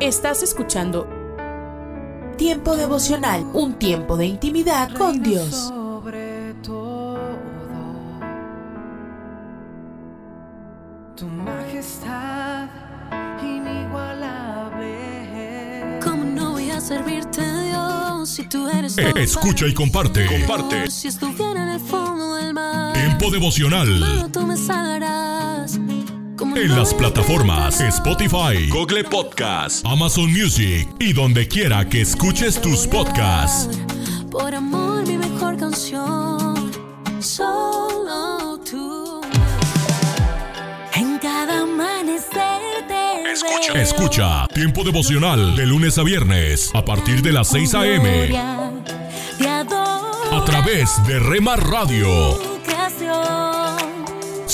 Estás escuchando Tiempo devocional, un tiempo de intimidad con Dios. Sobre todo, tu majestad inigualable. ¿Cómo no voy a servirte, Dios, si tú eres Eh, escucha y comparte. Comparte. Si estuviera en el fondo del mar, Tiempo devocional. tú me salvarás. ¿Cómo En las plataformas? Spotify, Google Podcast, Amazon Music y donde quiera que escuches tus podcasts. Por amor, mi mejor canción. Solo tú. En cada amanecer te Escucha. veo. Escucha Tiempo devocional de lunes a viernes a partir de las 6 a.m. A través de Rema Radio.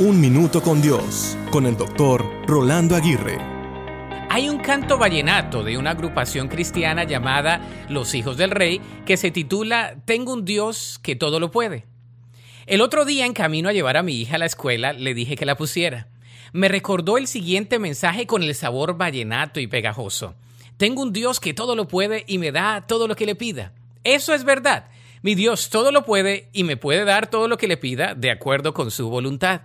Un minuto con Dios, con el doctor Rolando Aguirre. Hay un canto vallenato de una agrupación cristiana llamada Los Hijos del Rey que se titula Tengo un Dios que todo lo puede. El otro día en camino a llevar a mi hija a la escuela le dije que la pusiera. Me recordó el siguiente mensaje con el sabor vallenato y pegajoso. Tengo un Dios que todo lo puede y me da todo lo que le pida. Eso es verdad. Mi Dios todo lo puede y me puede dar todo lo que le pida de acuerdo con su voluntad.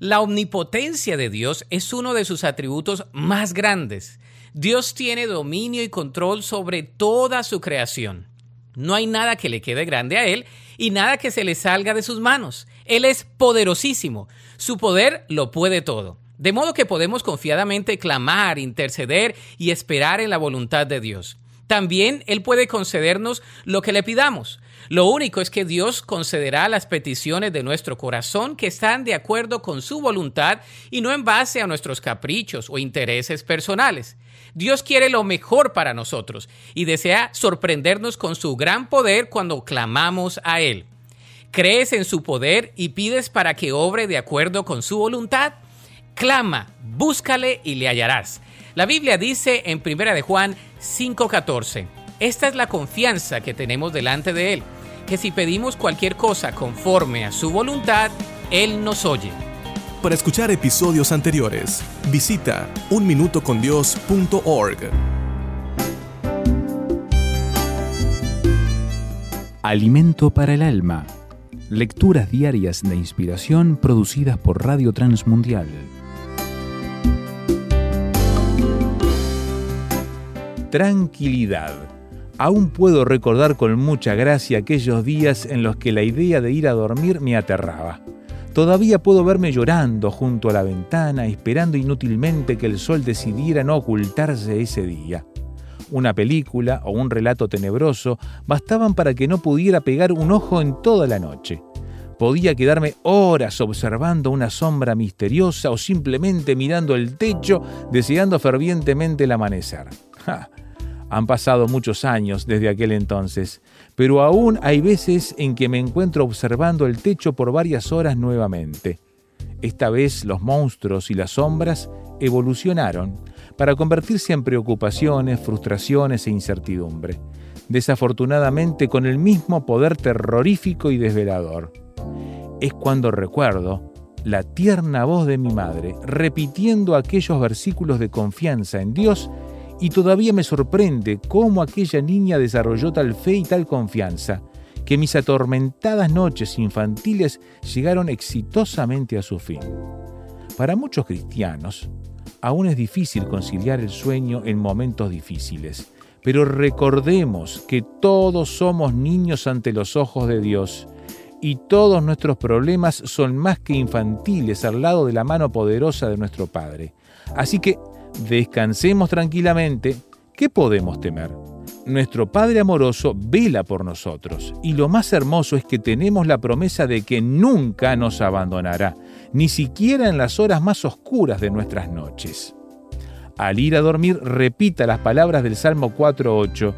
La omnipotencia de Dios es uno de sus atributos más grandes. Dios tiene dominio y control sobre toda su creación. No hay nada que le quede grande a Él y nada que se le salga de sus manos. Él es poderosísimo. Su poder lo puede todo. De modo que podemos confiadamente clamar, interceder y esperar en la voluntad de Dios. También Él puede concedernos lo que le pidamos. Lo único es que Dios concederá las peticiones de nuestro corazón que están de acuerdo con su voluntad y no en base a nuestros caprichos o intereses personales. Dios quiere lo mejor para nosotros y desea sorprendernos con su gran poder cuando clamamos a Él. ¿Crees en su poder y pides para que obre de acuerdo con su voluntad? Clama, búscale y le hallarás. La Biblia dice en 1 de Juan 5:14, esta es la confianza que tenemos delante de Él, que si pedimos cualquier cosa conforme a su voluntad, Él nos oye. Para escuchar episodios anteriores, visita unminutocondios.org. Alimento para el alma. Lecturas diarias de inspiración producidas por Radio Transmundial. Tranquilidad. Aún puedo recordar con mucha gracia aquellos días en los que la idea de ir a dormir me aterraba. Todavía puedo verme llorando junto a la ventana, esperando inútilmente que el sol decidiera no ocultarse ese día. Una película o un relato tenebroso bastaban para que no pudiera pegar un ojo en toda la noche. Podía quedarme horas observando una sombra misteriosa o simplemente mirando el techo, deseando fervientemente el amanecer. ¡Ja! Han pasado muchos años desde aquel entonces, pero aún hay veces en que me encuentro observando el techo por varias horas nuevamente. Esta vez los monstruos y las sombras evolucionaron para convertirse en preocupaciones, frustraciones e incertidumbre, desafortunadamente con el mismo poder terrorífico y desvelador. es cuando recuerdo la tierna voz de mi madre repitiendo aquellos versículos de confianza en Dios y todavía me sorprende cómo aquella niña desarrolló tal fe y tal confianza que mis atormentadas noches infantiles llegaron exitosamente a su fin. Para muchos cristianos, aún es difícil conciliar el sueño en momentos difíciles, pero recordemos que todos somos niños ante los ojos de Dios y todos nuestros problemas son más que infantiles al lado de la mano poderosa de nuestro Padre. Así que descansemos tranquilamente. ¿Qué podemos temer? Nuestro Padre amoroso vela por nosotros y lo más hermoso es que tenemos la promesa de que nunca nos abandonará, ni siquiera en las horas más oscuras de nuestras noches. Al ir a dormir, repita las palabras del Salmo 4.8,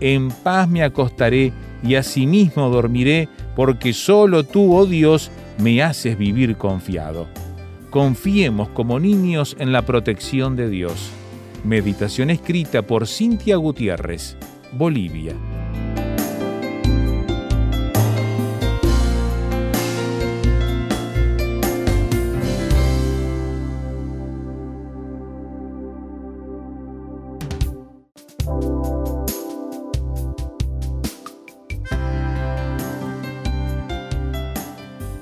En paz me acostaré y asimismo dormiré, porque solo tú, oh Dios, me haces vivir confiado. Confiemos como niños en la protección de Dios. Meditación escrita por Cintia Gutiérrez, Bolivia.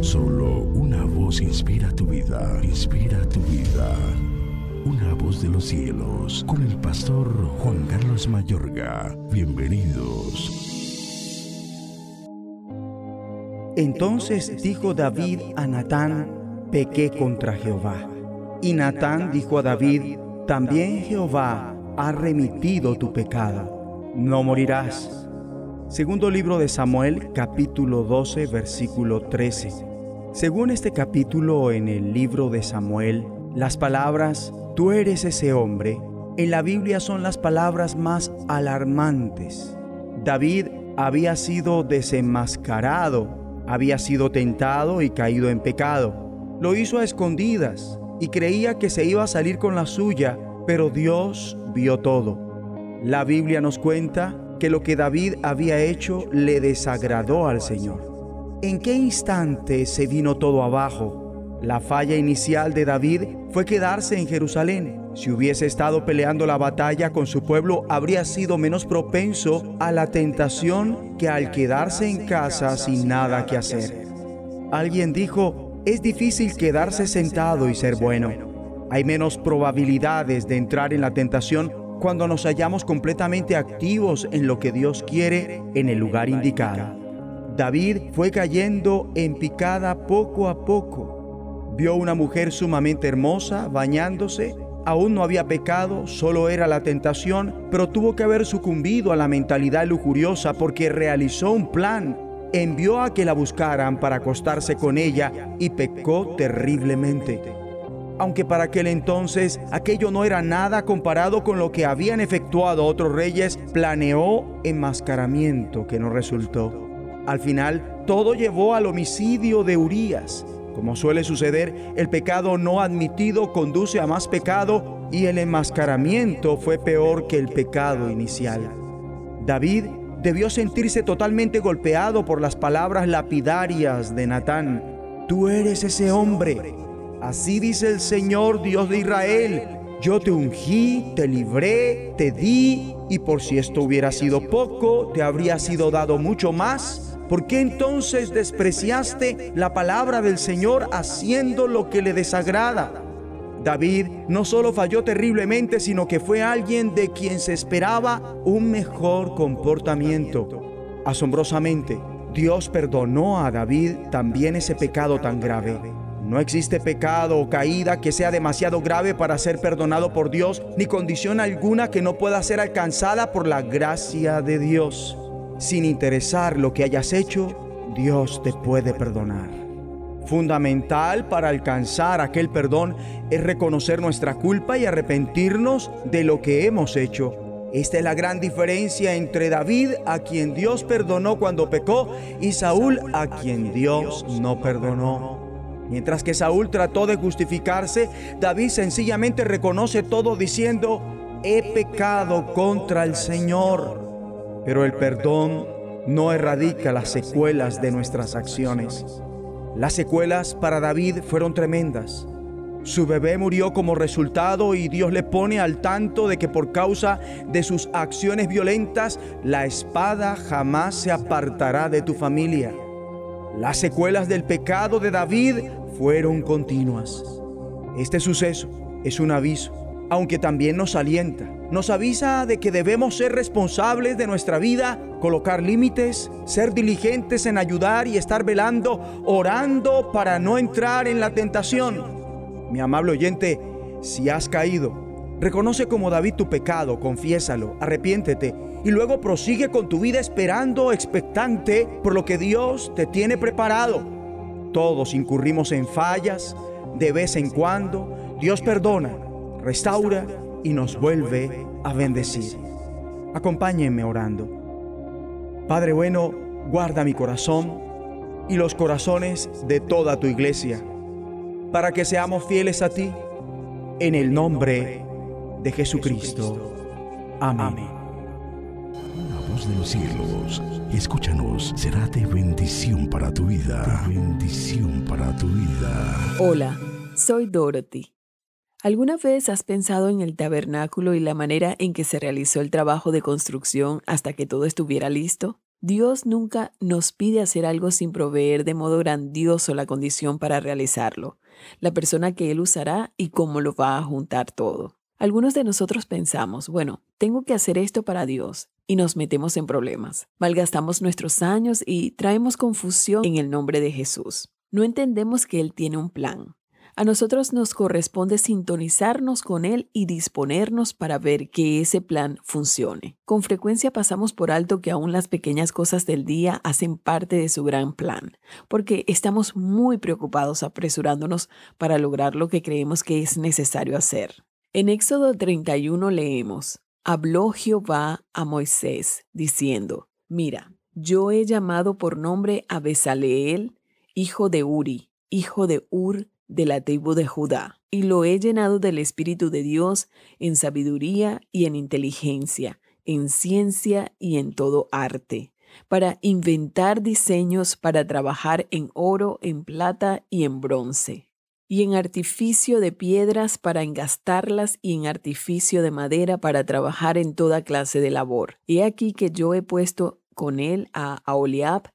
Solo una voz inspira tu vida, inspira tu vida. Una voz de los cielos, con el pastor Juan Carlos Mayorga. Bienvenidos. Entonces dijo David a Natán, pequé contra Jehová. Y Natán dijo a David, también Jehová ha remitido tu pecado. No morirás. Segundo libro de Samuel, capítulo 12, versículo 13. Según este capítulo en el libro de Samuel, las palabras, tú eres ese hombre, en la Biblia son las palabras más alarmantes. David había sido desenmascarado, había sido tentado y caído en pecado. Lo hizo a escondidas y creía que se iba a salir con la suya, pero Dios vio todo. La Biblia nos cuenta que lo que David había hecho le desagradó al Señor. ¿En qué instante se vino todo abajo? La falla inicial de David fue quedarse en Jerusalén. Si hubiese estado peleando la batalla con su pueblo, habría sido menos propenso a la tentación que al quedarse en casa sin nada que hacer. Alguien dijo, es difícil quedarse sentado y ser bueno. Hay menos probabilidades de entrar en la tentación cuando nos hallamos completamente activos en lo que Dios quiere en el lugar indicado. David fue cayendo en picada poco a poco. Vio una mujer sumamente hermosa bañándose. Aún no había pecado, solo era la tentación, pero tuvo que haber sucumbido a la mentalidad lujuriosa porque realizó un plan. Envió a que la buscaran para acostarse con ella y pecó terriblemente aunque para aquel entonces aquello no era nada comparado con lo que habían efectuado otros reyes, planeó enmascaramiento que no resultó. Al final, todo llevó al homicidio de Urías. Como suele suceder, el pecado no admitido conduce a más pecado y el enmascaramiento fue peor que el pecado inicial. David debió sentirse totalmente golpeado por las palabras lapidarias de Natán. Tú eres ese hombre Así dice el Señor Dios de Israel. Yo te ungí, te libré, te di, y por si esto hubiera sido poco, te habría sido dado mucho más. ¿Por qué entonces despreciaste la palabra del Señor haciendo lo que le desagrada? David no solo falló terriblemente, sino que fue alguien de quien se esperaba un mejor comportamiento. Asombrosamente, Dios perdonó a David también ese pecado tan grave. No existe pecado o caída que sea demasiado grave para ser perdonado por Dios, ni condición alguna que no pueda ser alcanzada por la gracia de Dios. Sin interesar lo que hayas hecho, Dios te puede perdonar. Fundamental para alcanzar aquel perdón es reconocer nuestra culpa y arrepentirnos de lo que hemos hecho. Esta es la gran diferencia entre David, a quien Dios perdonó cuando pecó, y Saúl, a quien Dios no perdonó. Mientras que Saúl trató de justificarse, David sencillamente reconoce todo diciendo, he pecado contra el Señor. Pero el perdón no erradica las secuelas de nuestras acciones. Las secuelas para David fueron tremendas. Su bebé murió como resultado y Dios le pone al tanto de que por causa de sus acciones violentas, la espada jamás se apartará de tu familia. Las secuelas del pecado de David fueron continuas. Este suceso es un aviso, aunque también nos alienta. Nos avisa de que debemos ser responsables de nuestra vida colocar límites, ser diligentes en ayudar y estar velando, orando para no entrar en la tentación. Mi amable oyente, si has caído, reconoce como David tu pecado, confiésalo, arrepiéntete y luego prosigue con tu vida esperando, expectante por lo que Dios te tiene preparado. Todos incurrimos en fallas de vez en cuando. Dios perdona, restaura y nos vuelve a bendecir. Acompáñenme orando. Padre bueno, guarda mi corazón y los corazones de toda tu iglesia, para que seamos fieles a ti, en el nombre de Jesucristo. Amén. Voz de los cielos, escúchanos, será de bendición para tu vida. Bendición para tu vida. Hola, soy Dorothy. ¿Alguna vez has pensado en el tabernáculo y la manera en que se realizó el trabajo de construcción hasta que todo estuviera listo? Dios nunca nos pide hacer algo sin proveer de modo grandioso la condición para realizarlo, la persona que Él usará y cómo lo va a juntar todo. Algunos de nosotros pensamos, bueno, tengo que hacer esto para Dios, y nos metemos en problemas. Malgastamos nuestros años y traemos confusión en el nombre de Jesús. No entendemos que Él tiene un plan. A nosotros nos corresponde sintonizarnos con Él y disponernos para ver que ese plan funcione. Con frecuencia pasamos por alto que aún las pequeñas cosas del día hacen parte de su gran plan, porque estamos muy preocupados apresurándonos para lograr lo que creemos que es necesario hacer. En Éxodo 31 leemos, Habló Jehová a Moisés, diciendo, Mira, yo he llamado por nombre a Besaleel, hijo de Uri, hijo de Ur, de la tribu de Judá, y lo he llenado del Espíritu de Dios en sabiduría y en inteligencia, en ciencia y en todo arte, para inventar diseños para trabajar en oro, en plata y en bronce, y en artificio de piedras para engastarlas y en artificio de madera para trabajar en toda clase de labor. He aquí que yo he puesto con él a Aholiab,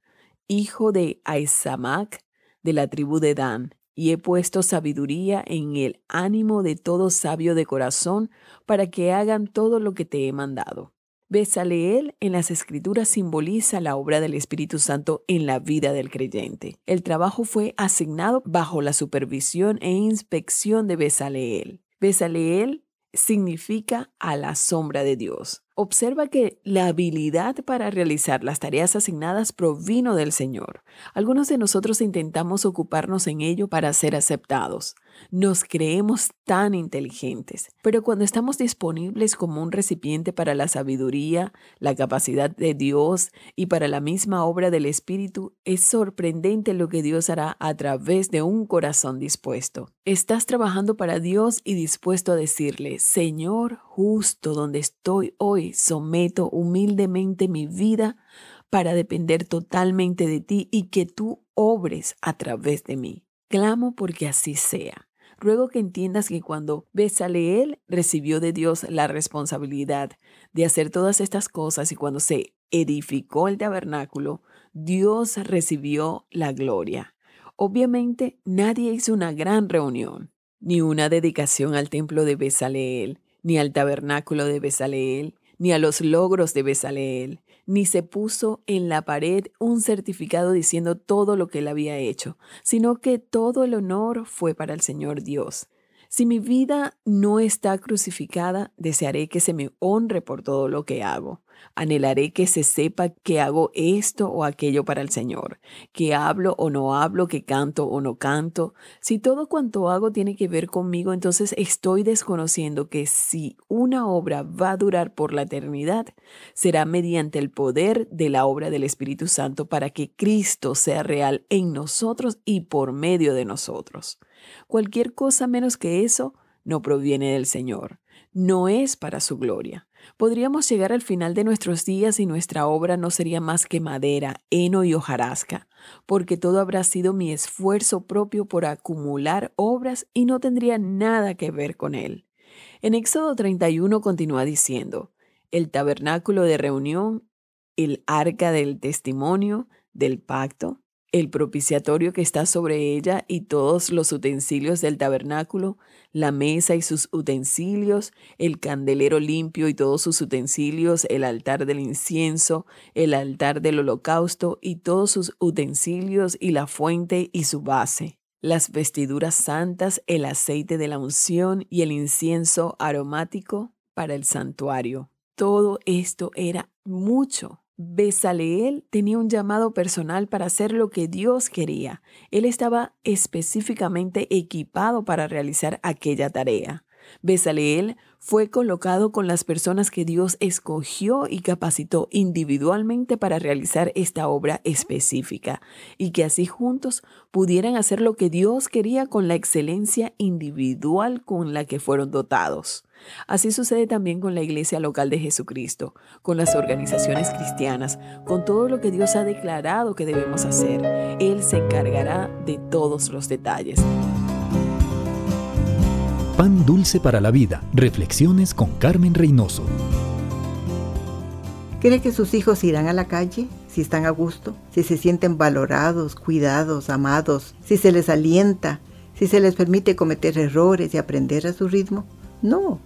hijo de Aizamac, de la tribu de Dan, y he puesto sabiduría en el ánimo de todo sabio de corazón para que hagan todo lo que te he mandado. Besaleel en las escrituras simboliza la obra del Espíritu Santo en la vida del creyente. El trabajo fue asignado bajo la supervisión e inspección de Besaleel. Besaleel significa a la sombra de Dios. Observa que la habilidad para realizar las tareas asignadas provino del Señor. Algunos de nosotros intentamos ocuparnos en ello para ser aceptados. Nos creemos tan inteligentes, pero cuando estamos disponibles como un recipiente para la sabiduría, la capacidad de Dios y para la misma obra del Espíritu, es sorprendente lo que Dios hará a través de un corazón dispuesto. Estás trabajando para Dios y dispuesto a decirle, Señor, justo donde estoy hoy, someto humildemente mi vida para depender totalmente de ti y que tú obres a través de mí. Clamo porque así sea. Ruego que entiendas que cuando Besaleel recibió de Dios la responsabilidad de hacer todas estas cosas y cuando se edificó el tabernáculo, Dios recibió la gloria. Obviamente nadie hizo una gran reunión, ni una dedicación al templo de Besaleel, ni al tabernáculo de Besaleel, ni a los logros de Besaleel, ni se puso en la pared un certificado diciendo todo lo que él había hecho, sino que todo el honor fue para el Señor Dios. Si mi vida no está crucificada, desearé que se me honre por todo lo que hago. Anhelaré que se sepa que hago esto o aquello para el Señor, que hablo o no hablo, que canto o no canto. Si todo cuanto hago tiene que ver conmigo, entonces estoy desconociendo que si una obra va a durar por la eternidad, será mediante el poder de la obra del Espíritu Santo para que Cristo sea real en nosotros y por medio de nosotros. Cualquier cosa menos que eso no proviene del Señor, no es para su gloria. Podríamos llegar al final de nuestros días y nuestra obra no sería más que madera, heno y hojarasca, porque todo habrá sido mi esfuerzo propio por acumular obras y no tendría nada que ver con él. En Éxodo 31 continúa diciendo, el tabernáculo de reunión, el arca del testimonio, del pacto, el propiciatorio que está sobre ella y todos los utensilios del tabernáculo, la mesa y sus utensilios, el candelero limpio y todos sus utensilios, el altar del incienso, el altar del holocausto y todos sus utensilios y la fuente y su base, las vestiduras santas, el aceite de la unción y el incienso aromático para el santuario. Todo esto era mucho. Besaleel tenía un llamado personal para hacer lo que Dios quería. Él estaba específicamente equipado para realizar aquella tarea. Besaleel fue colocado con las personas que Dios escogió y capacitó individualmente para realizar esta obra específica y que así juntos pudieran hacer lo que Dios quería con la excelencia individual con la que fueron dotados. Así sucede también con la iglesia local de Jesucristo, con las organizaciones cristianas, con todo lo que Dios ha declarado que debemos hacer. Él se encargará de todos los detalles. Pan dulce para la vida. Reflexiones con Carmen Reynoso. ¿Cree que sus hijos irán a la calle si están a gusto? Si se sienten valorados, cuidados, amados, si se les alienta, si se les permite cometer errores y aprender a su ritmo? No,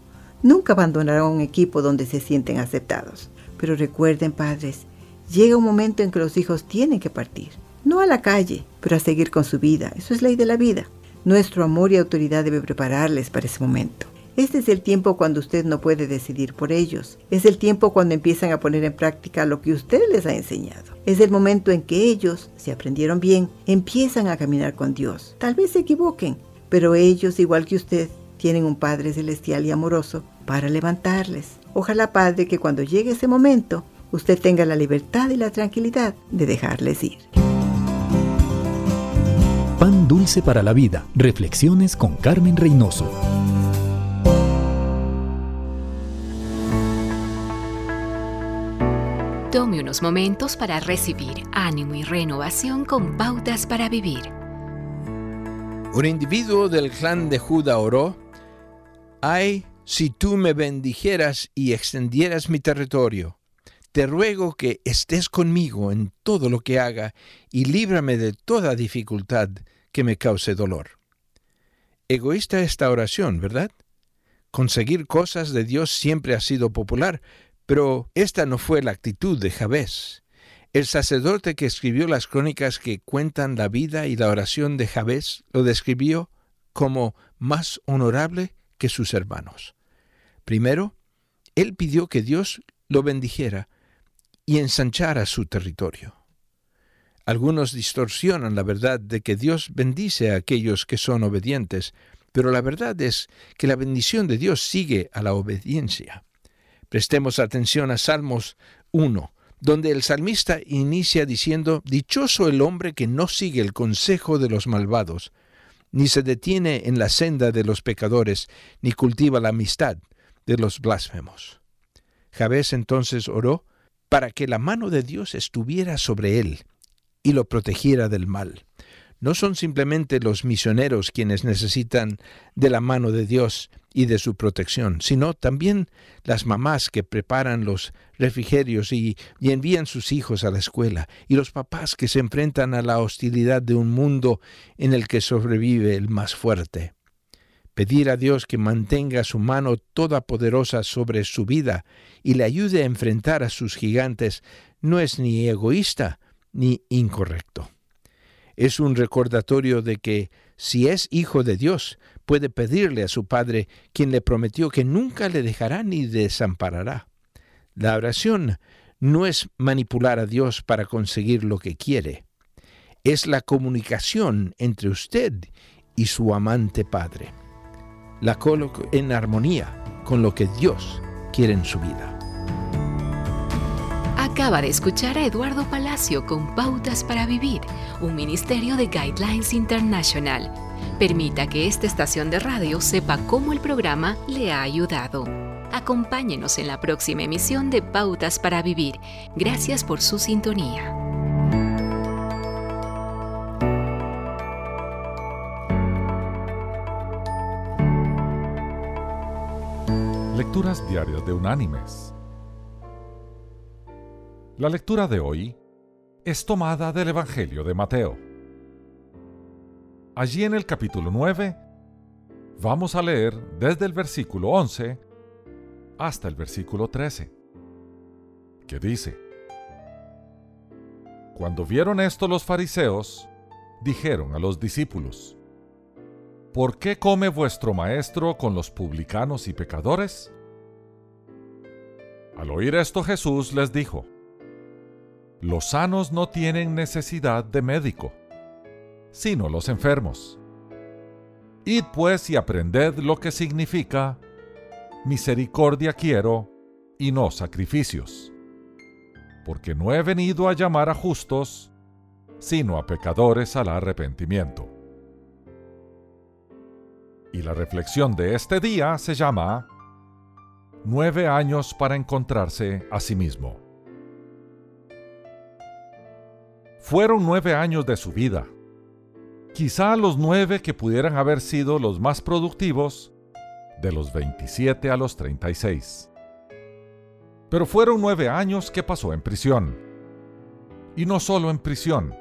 nunca abandonarán un equipo donde se sienten aceptados. Pero recuerden, padres, llega un momento en que los hijos tienen que partir. No a la calle, pero a seguir con su vida. Eso es ley de la vida. Nuestro amor y autoridad debe prepararles para ese momento. Este es el tiempo cuando usted no puede decidir por ellos. Es el tiempo cuando empiezan a poner en práctica lo que usted les ha enseñado. Es el momento en que ellos, si aprendieron bien, empiezan a caminar con Dios. Tal vez se equivoquen, pero ellos, igual que usted, tienen un Padre celestial y amoroso para levantarles. Ojalá, Padre, que cuando llegue ese momento, usted tenga la libertad y la tranquilidad de dejarles ir. Pan dulce para la vida. Reflexiones con Carmen Reynoso. Tome unos momentos para recibir ánimo y renovación con pautas para vivir. Un individuo del clan de Judá oró, ay, si tú me bendijeras y extendieras mi territorio te ruego que estés conmigo en todo lo que haga y líbrame de toda dificultad que me cause dolor. Egoísta esta oración, ¿verdad? Conseguir cosas de Dios siempre ha sido popular, pero esta no fue la actitud de Jabez. El sacerdote que escribió las crónicas que cuentan la vida y la oración de Jabez lo describió como más honorable que sus hermanos. Primero, él pidió que Dios lo bendijera y ensanchara su territorio. Algunos distorsionan la verdad de que Dios bendice a aquellos que son obedientes, pero la verdad es que la bendición de Dios sigue a la obediencia. Prestemos atención a Salmos 1, donde el salmista inicia diciendo, Dichoso el hombre que no sigue el consejo de los malvados, ni se detiene en la senda de los pecadores, ni cultiva la amistad de los blasfemos. Jabez entonces oró para que la mano de Dios estuviera sobre él y lo protegiera del mal. No son simplemente los misioneros quienes necesitan de la mano de Dios y de su protección, sino también las mamás que preparan los refrigerios y, y, envían sus hijos a la escuela, y los papás que se enfrentan a la hostilidad de un mundo en el que sobrevive el más fuerte. Pedir a Dios que mantenga su mano todopoderosa sobre su vida y le ayude a enfrentar a sus gigantes no es ni egoísta ni incorrecto. Es un recordatorio de que si es hijo de Dios, puede pedirle a su Padre, quien le prometió que nunca le dejará ni desamparará. La oración no es manipular a Dios para conseguir lo que quiere. Es la comunicación entre usted y su amante Padre. La coloca en armonía con lo que Dios quiere en su vida. Acaba de escuchar a Eduardo Palacio con Pautas para Vivir, un ministerio de Guidelines International. Permita que esta estación de radio sepa cómo el programa le ha ayudado. Acompáñenos en la próxima emisión de Pautas para Vivir. Gracias por su sintonía. Lecturas Diarias de Unánimes. La lectura de hoy es tomada del Evangelio de Mateo. Allí en el capítulo 9 vamos a leer desde el versículo 11 hasta el versículo 13, que dice, Cuando vieron esto los fariseos, dijeron a los discípulos, ¿Por qué come vuestro maestro con los publicanos y pecadores? Al oír esto Jesús les dijo, Los sanos no tienen necesidad de médico, sino los enfermos. Id pues y aprended lo que significa, misericordia quiero y no sacrificios, porque no he venido a llamar a justos, sino a pecadores al arrepentimiento. Y la reflexión de este día se llama Nueve años para encontrarse a sí mismo. Fueron nueve años de su vida, quizá los nueve que pudieran haber sido los más productivos de los 27 a los 36. Pero fueron nueve años que pasó en prisión. Y no solo en prisión,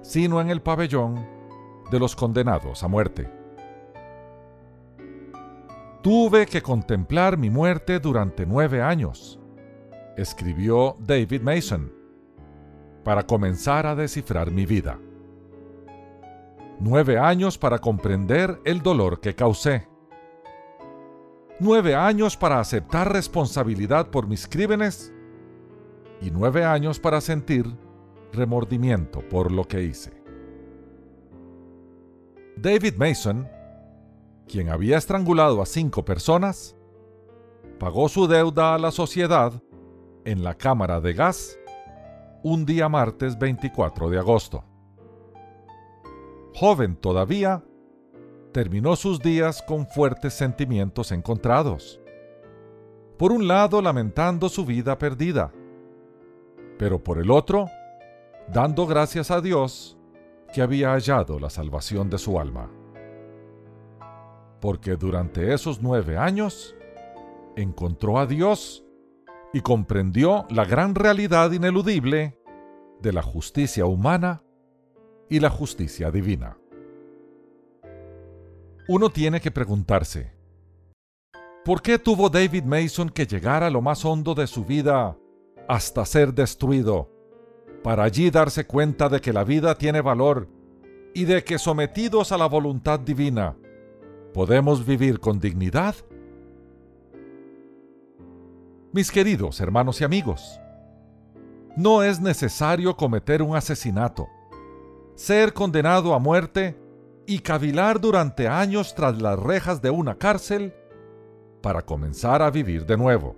sino en el pabellón de los condenados a muerte. Tuve que contemplar mi muerte durante nueve años, escribió David Mason, para comenzar a descifrar mi vida. Nueve años para comprender el dolor que causé. Nueve años para aceptar responsabilidad por mis crímenes y nueve años para sentir remordimiento por lo que hice. David Mason quien había estrangulado a cinco personas, pagó su deuda a la sociedad en la cámara de gas un día martes 24 de agosto. Joven todavía, terminó sus días con fuertes sentimientos encontrados. Por un lado lamentando su vida perdida, pero por el otro, dando gracias a Dios que había hallado la salvación de su alma porque durante esos nueve años encontró a Dios y comprendió la gran realidad ineludible de la justicia humana y la justicia divina. Uno tiene que preguntarse, ¿por qué tuvo David Mason que llegar a lo más hondo de su vida hasta ser destruido, para allí darse cuenta de que la vida tiene valor y de que sometidos a la voluntad divina, ¿Podemos vivir con dignidad? Mis queridos hermanos y amigos, no es necesario cometer un asesinato, ser condenado a muerte y cavilar durante años tras las rejas de una cárcel para comenzar a vivir de nuevo.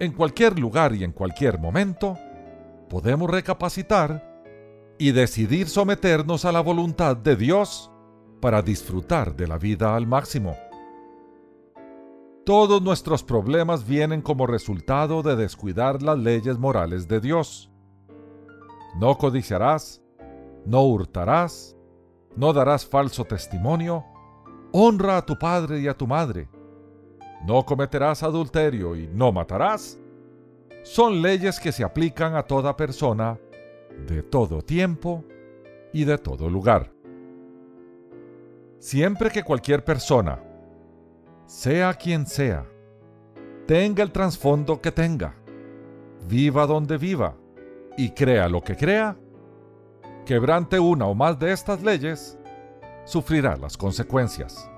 En cualquier lugar y en cualquier momento, podemos recapacitar y decidir someternos a la voluntad de Dios para disfrutar de la vida al máximo. Todos nuestros problemas vienen como resultado de descuidar las leyes morales de Dios. No codiciarás, no hurtarás, no darás falso testimonio, honra a tu padre y a tu madre, no cometerás adulterio y no matarás. Son leyes que se aplican a toda persona, de todo tiempo y de todo lugar. Siempre que cualquier persona, sea quien sea, tenga el trasfondo que tenga, viva donde viva y crea lo que crea, quebrante una o más de estas leyes, sufrirá las consecuencias.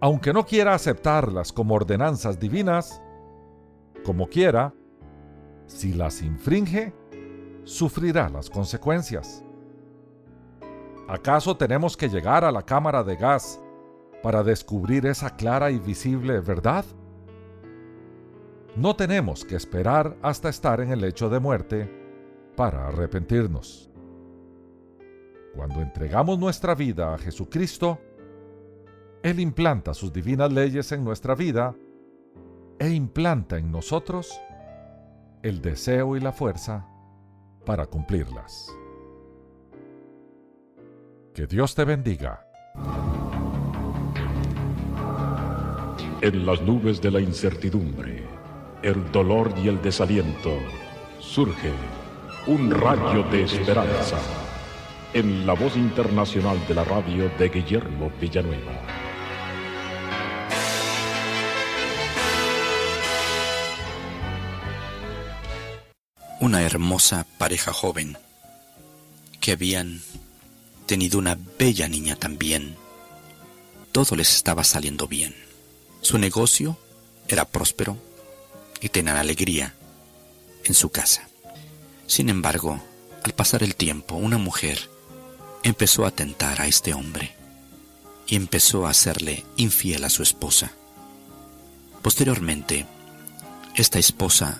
Aunque no quiera aceptarlas como ordenanzas divinas, como quiera, si las infringe, sufrirá las consecuencias. ¿Acaso tenemos que llegar a la cámara de gas para descubrir esa clara y visible verdad? No tenemos que esperar hasta estar en el lecho de muerte para arrepentirnos. Cuando entregamos nuestra vida a Jesucristo, Él implanta sus divinas leyes en nuestra vida e implanta en nosotros el deseo y la fuerza para cumplirlas. Que Dios te bendiga. En las nubes de la incertidumbre, el dolor y el desaliento, surge un rayo de esperanza en la voz internacional de la radio de Guillermo Villanueva. Una hermosa pareja joven que habían tenido una bella niña también. Todo les estaba saliendo bien. Su negocio era próspero y tenían alegría en su casa. Sin embargo, al pasar el tiempo, una mujer empezó a tentar a este hombre y empezó a hacerle infiel a su esposa. Posteriormente, esta esposa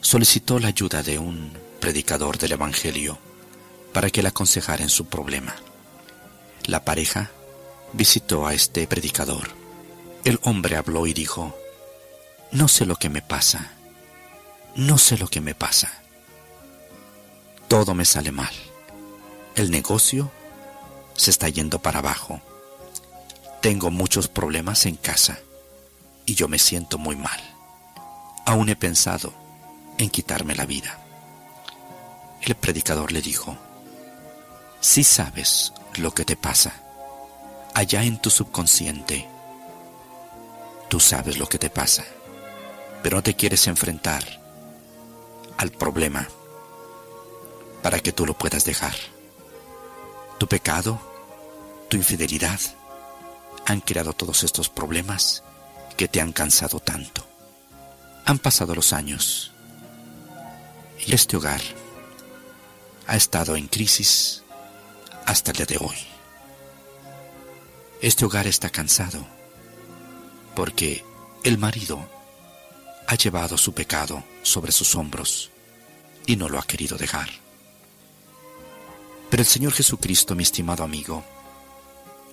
solicitó la ayuda de un predicador del Evangelio para que la aconsejara en su problema. La pareja visitó a este predicador. El hombre habló y dijo, no sé lo que me pasa, no sé lo que me pasa todo me sale mal. El negocio se está yendo para abajo. Tengo muchos problemas en casa y yo me siento muy mal. Aún he pensado en quitarme la vida. El predicador le dijo, si sabes lo que te pasa, allá en tu subconsciente, tú sabes lo que te pasa, pero no te quieres enfrentar al problema para que tú lo puedas dejar. Tu pecado, tu infidelidad, han creado todos estos problemas que te han cansado tanto. Han pasado los años y este hogar ha estado en crisis hasta el día de hoy. Este hogar está cansado porque el marido ha llevado su pecado sobre sus hombros y no lo ha querido dejar. Pero el Señor Jesucristo, mi estimado amigo,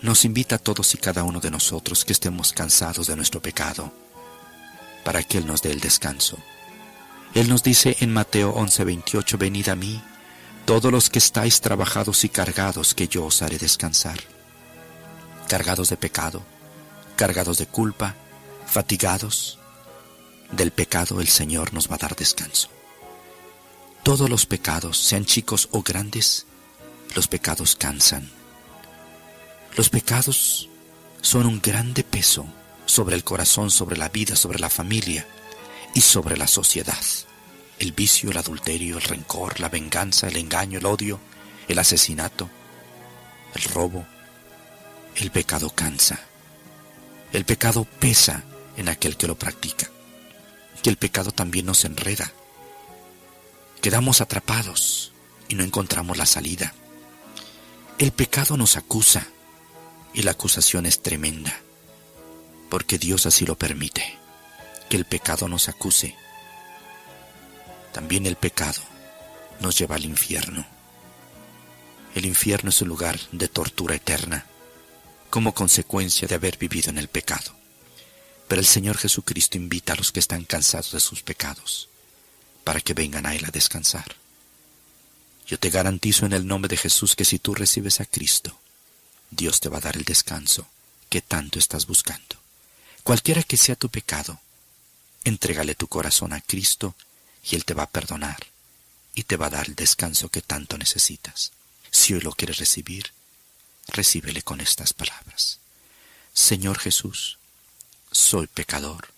nos invita a todos y cada uno de nosotros que estemos cansados de nuestro pecado, para que Él nos dé el descanso. Él nos dice en Mateo 11:28, venid a mí, todos los que estáis trabajados y cargados, que yo os haré descansar. Cargados de pecado, cargados de culpa, fatigados, del pecado el Señor nos va a dar descanso. Todos los pecados, sean chicos o grandes, los pecados cansan. Los pecados son un grande peso sobre el corazón, sobre la vida, sobre la familia y sobre la sociedad. El vicio, el adulterio, el rencor, la venganza, el engaño, el odio, el asesinato, el robo. El pecado cansa. El pecado pesa en aquel que lo practica. Y el pecado también nos enreda. Quedamos atrapados y no encontramos la salida. El pecado nos acusa y la acusación es tremenda, porque Dios así lo permite, que el pecado nos acuse. También el pecado nos lleva al infierno. El infierno es un lugar de tortura eterna, como consecuencia de haber vivido en el pecado. Pero el Señor Jesucristo invita a los que están cansados de sus pecados, para que vengan a Él a descansar. Yo te garantizo en el nombre de Jesús que si tú recibes a Cristo, Dios te va a dar el descanso que tanto estás buscando. Cualquiera que sea tu pecado, entrégale tu corazón a Cristo y Él te va a perdonar y te va a dar el descanso que tanto necesitas. Si hoy lo quieres recibir, recíbele con estas palabras. Señor Jesús, soy pecador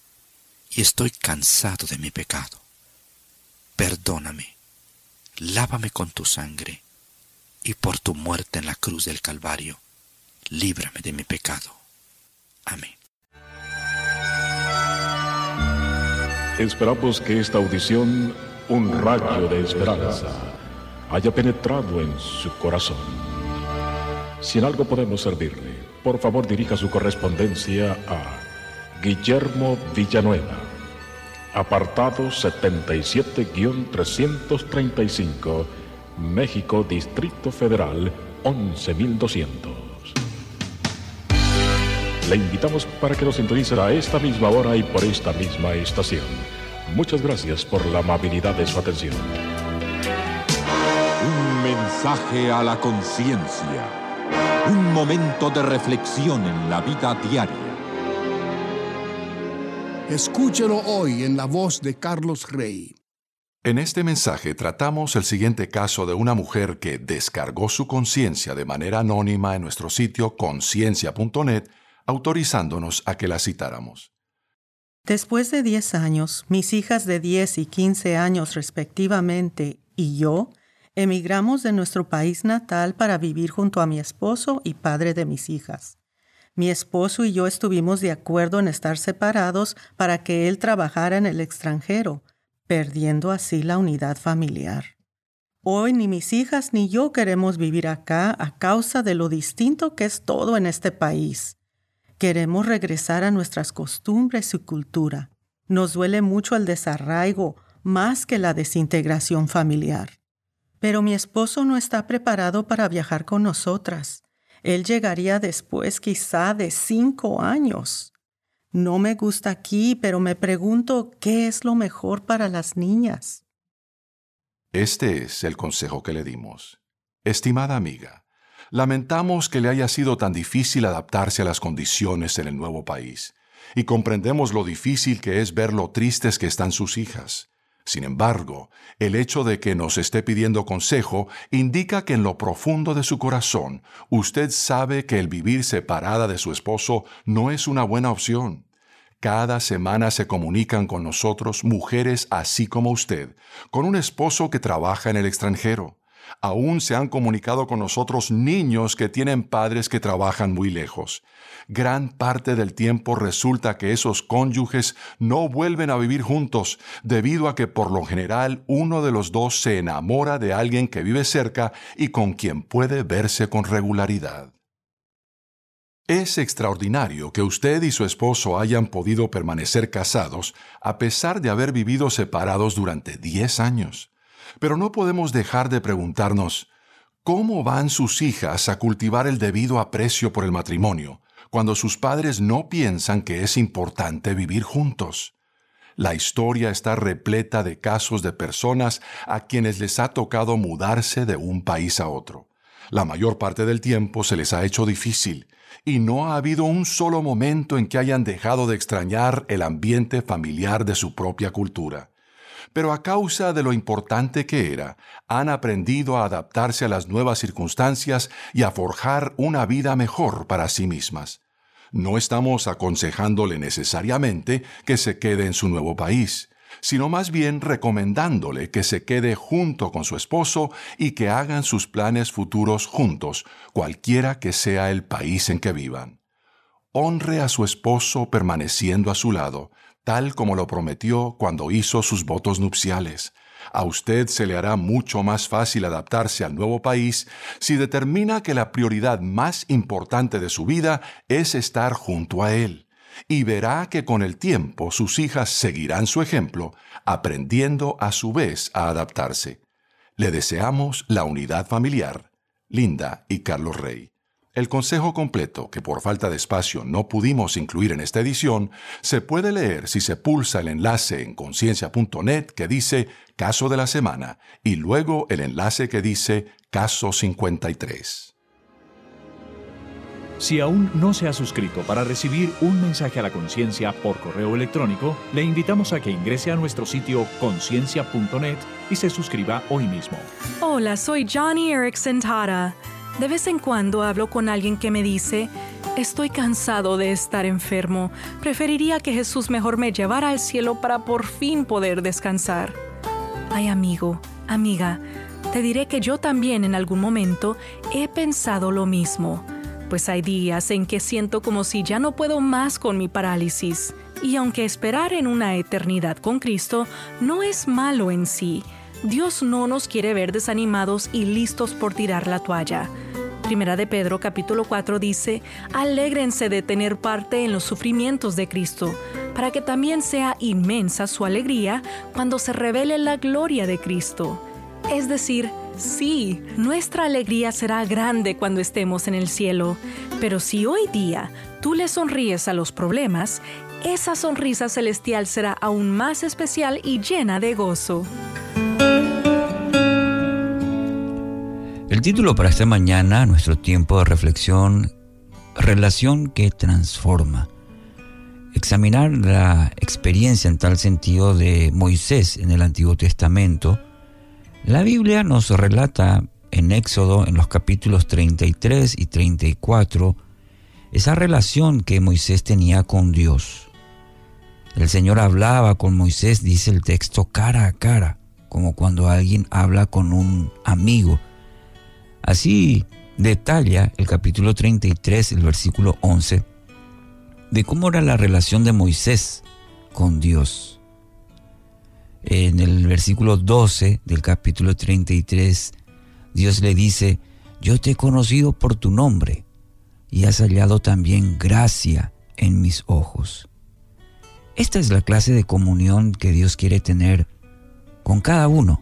y estoy cansado de mi pecado. Perdóname lávame con tu sangre, y por tu muerte en la cruz del Calvario, líbrame de mi pecado. Amén. Esperamos que esta audición, un rayo de esperanza, haya penetrado en su corazón. Si en algo podemos servirle, por favor dirija su correspondencia a Guillermo Villanueva, apartado 77-335, México, Distrito Federal, 11200. Le invitamos para que nos sintonice a esta misma hora y por esta misma estación. Muchas gracias por la amabilidad de su atención. Un mensaje a la conciencia. Un momento de reflexión en la vida diaria. Escúchelo hoy en la voz de Carlos Rey. En este mensaje tratamos el siguiente caso de una mujer que descargó su conciencia de manera anónima en nuestro sitio conciencia.net, autorizándonos a que la citáramos. Después de 10 años, mis hijas de 10 y 15 años respectivamente y yo emigramos de nuestro país natal para vivir junto a mi esposo y padre de mis hijas. Mi esposo y yo estuvimos de acuerdo en estar separados para que él trabajara en el extranjero, perdiendo así la unidad familiar. Hoy ni mis hijas ni yo queremos vivir acá a causa de lo distinto que es todo en este país. Queremos regresar a nuestras costumbres y cultura. Nos duele mucho el desarraigo más que la desintegración familiar. Pero mi esposo no está preparado para viajar con nosotras. Él llegaría después quizá de cinco años. No me gusta aquí, pero me pregunto qué es lo mejor para las niñas. Este es el consejo que le dimos. Estimada amiga, lamentamos que le haya sido tan difícil adaptarse a las condiciones en el nuevo país, y comprendemos lo difícil que es ver lo tristes que están sus hijas. Sin embargo, el hecho de que nos esté pidiendo consejo indica que en lo profundo de su corazón usted sabe que el vivir separada de su esposo no es una buena opción. Cada semana se comunican con nosotros mujeres así como usted, con un esposo que trabaja en el extranjero. Aún se han comunicado con nosotros niños que tienen padres que trabajan muy lejos. Gran parte del tiempo resulta que esos cónyuges no vuelven a vivir juntos debido a que por lo general uno de los dos se enamora de alguien que vive cerca y con quien puede verse con regularidad. Es extraordinario que usted y su esposo hayan podido permanecer casados a pesar de haber vivido separados durante 10 años. Pero no podemos dejar de preguntarnos, ¿cómo van sus hijas a cultivar el debido aprecio por el matrimonio cuando sus padres no piensan que es importante vivir juntos? La historia está repleta de casos de personas a quienes les ha tocado mudarse de un país a otro. La mayor parte del tiempo se les ha hecho difícil y no ha habido un solo momento en que hayan dejado de extrañar el ambiente familiar de su propia cultura pero a causa de lo importante que era, han aprendido a adaptarse a las nuevas circunstancias y a forjar una vida mejor para sí mismas. No estamos aconsejándole necesariamente que se quede en su nuevo país, sino más bien recomendándole que se quede junto con su esposo y que hagan sus planes futuros juntos, cualquiera que sea el país en que vivan. Honre a su esposo permaneciendo a su lado, tal como lo prometió cuando hizo sus votos nupciales. A usted se le hará mucho más fácil adaptarse al nuevo país si determina que la prioridad más importante de su vida es estar junto a él. Y verá que con el tiempo sus hijas seguirán su ejemplo, aprendiendo a su vez a adaptarse. Le deseamos la unidad familiar. Linda y Carlos Rey. El consejo completo, que por falta de espacio no pudimos incluir en esta edición, se puede leer si se pulsa el enlace en conciencia.net que dice Caso de la Semana y luego el enlace que dice Caso 53. Si aún no se ha suscrito para recibir un mensaje a la conciencia por correo electrónico, le invitamos a que ingrese a nuestro sitio conciencia.net y se suscriba hoy mismo. Hola, soy Johnny Erickson Tara. De vez en cuando hablo con alguien que me dice, estoy cansado de estar enfermo, preferiría que Jesús mejor me llevara al cielo para por fin poder descansar. Ay amigo, amiga, te diré que yo también en algún momento he pensado lo mismo. pues hay días en que siento como si ya no puedo más con mi parálisis. Y aunque esperar en una eternidad con Cristo no es malo en sí, Dios no nos quiere ver desanimados y listos por tirar la toalla. Primera de Pedro capítulo 4 dice, Alégrense de tener parte en los sufrimientos de Cristo, para que también sea inmensa su alegría cuando se revele la gloria de Cristo. Es decir, sí, nuestra alegría será grande cuando estemos en el cielo, pero si hoy día tú le sonríes a los problemas, esa sonrisa celestial será aún más especial y llena de gozo. El título para esta mañana, nuestro tiempo de reflexión, Relación que transforma. Examinar la experiencia en tal sentido de Moisés en el Antiguo Testamento. La Biblia nos relata en Éxodo, en los capítulos 33 y 34, esa relación que Moisés tenía con Dios. El Señor hablaba con Moisés, dice el texto, cara a cara, como cuando alguien habla con un amigo Así detalla el capítulo 33, el versículo 11, de cómo era la relación de Moisés con Dios. En el versículo 12 del capítulo 33, Dios le dice, yo te he conocido por tu nombre y has hallado también gracia en mis ojos. Esta es la clase de comunión que Dios quiere tener con cada uno,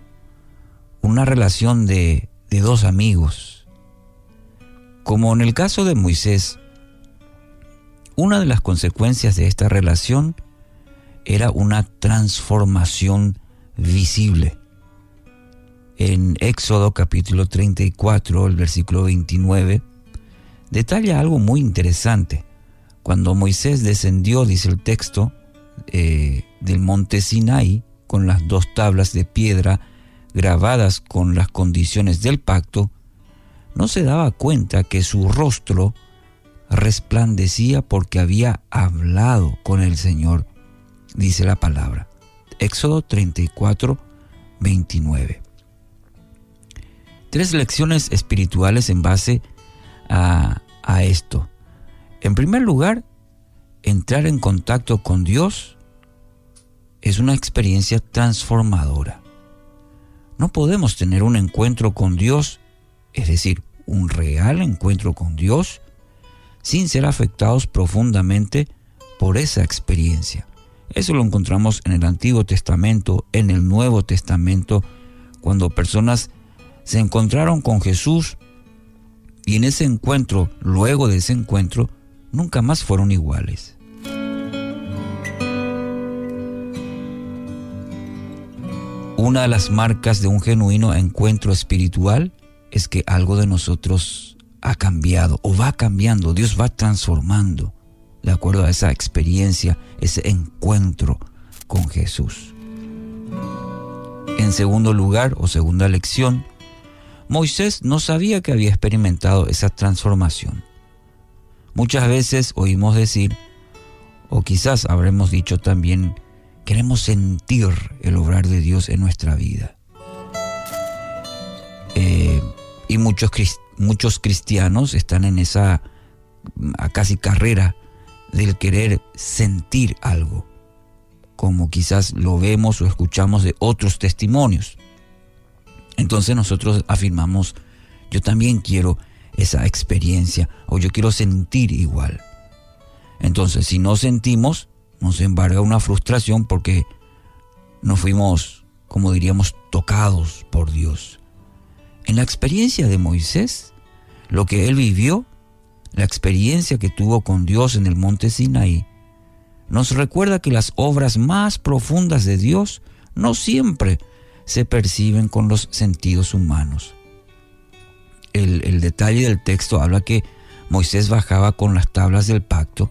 una relación de de dos amigos. Como en el caso de Moisés, una de las consecuencias de esta relación era una transformación visible. En Éxodo capítulo 34, el versículo 29, detalla algo muy interesante. Cuando Moisés descendió, dice el texto, eh, del monte Sinai con las dos tablas de piedra grabadas con las condiciones del pacto, no se daba cuenta que su rostro resplandecía porque había hablado con el Señor, dice la palabra. Éxodo 34, 29. Tres lecciones espirituales en base a, a esto. En primer lugar, entrar en contacto con Dios es una experiencia transformadora. No podemos tener un encuentro con Dios, es decir, un real encuentro con Dios, sin ser afectados profundamente por esa experiencia. Eso lo encontramos en el Antiguo Testamento, en el Nuevo Testamento, cuando personas se encontraron con Jesús y en ese encuentro, luego de ese encuentro, nunca más fueron iguales. Una de las marcas de un genuino encuentro espiritual es que algo de nosotros ha cambiado o va cambiando, Dios va transformando de acuerdo a esa experiencia, ese encuentro con Jesús. En segundo lugar o segunda lección, Moisés no sabía que había experimentado esa transformación. Muchas veces oímos decir, o quizás habremos dicho también, Queremos sentir el obrar de Dios en nuestra vida. Eh, y muchos, muchos cristianos están en esa casi carrera del querer sentir algo, como quizás lo vemos o escuchamos de otros testimonios. Entonces nosotros afirmamos, yo también quiero esa experiencia o yo quiero sentir igual. Entonces, si no sentimos, nos embarga una frustración porque no fuimos, como diríamos, tocados por Dios. En la experiencia de Moisés, lo que él vivió, la experiencia que tuvo con Dios en el monte Sinaí, nos recuerda que las obras más profundas de Dios no siempre se perciben con los sentidos humanos. El, el, detalle del texto habla que Moisés bajaba con las tablas del pacto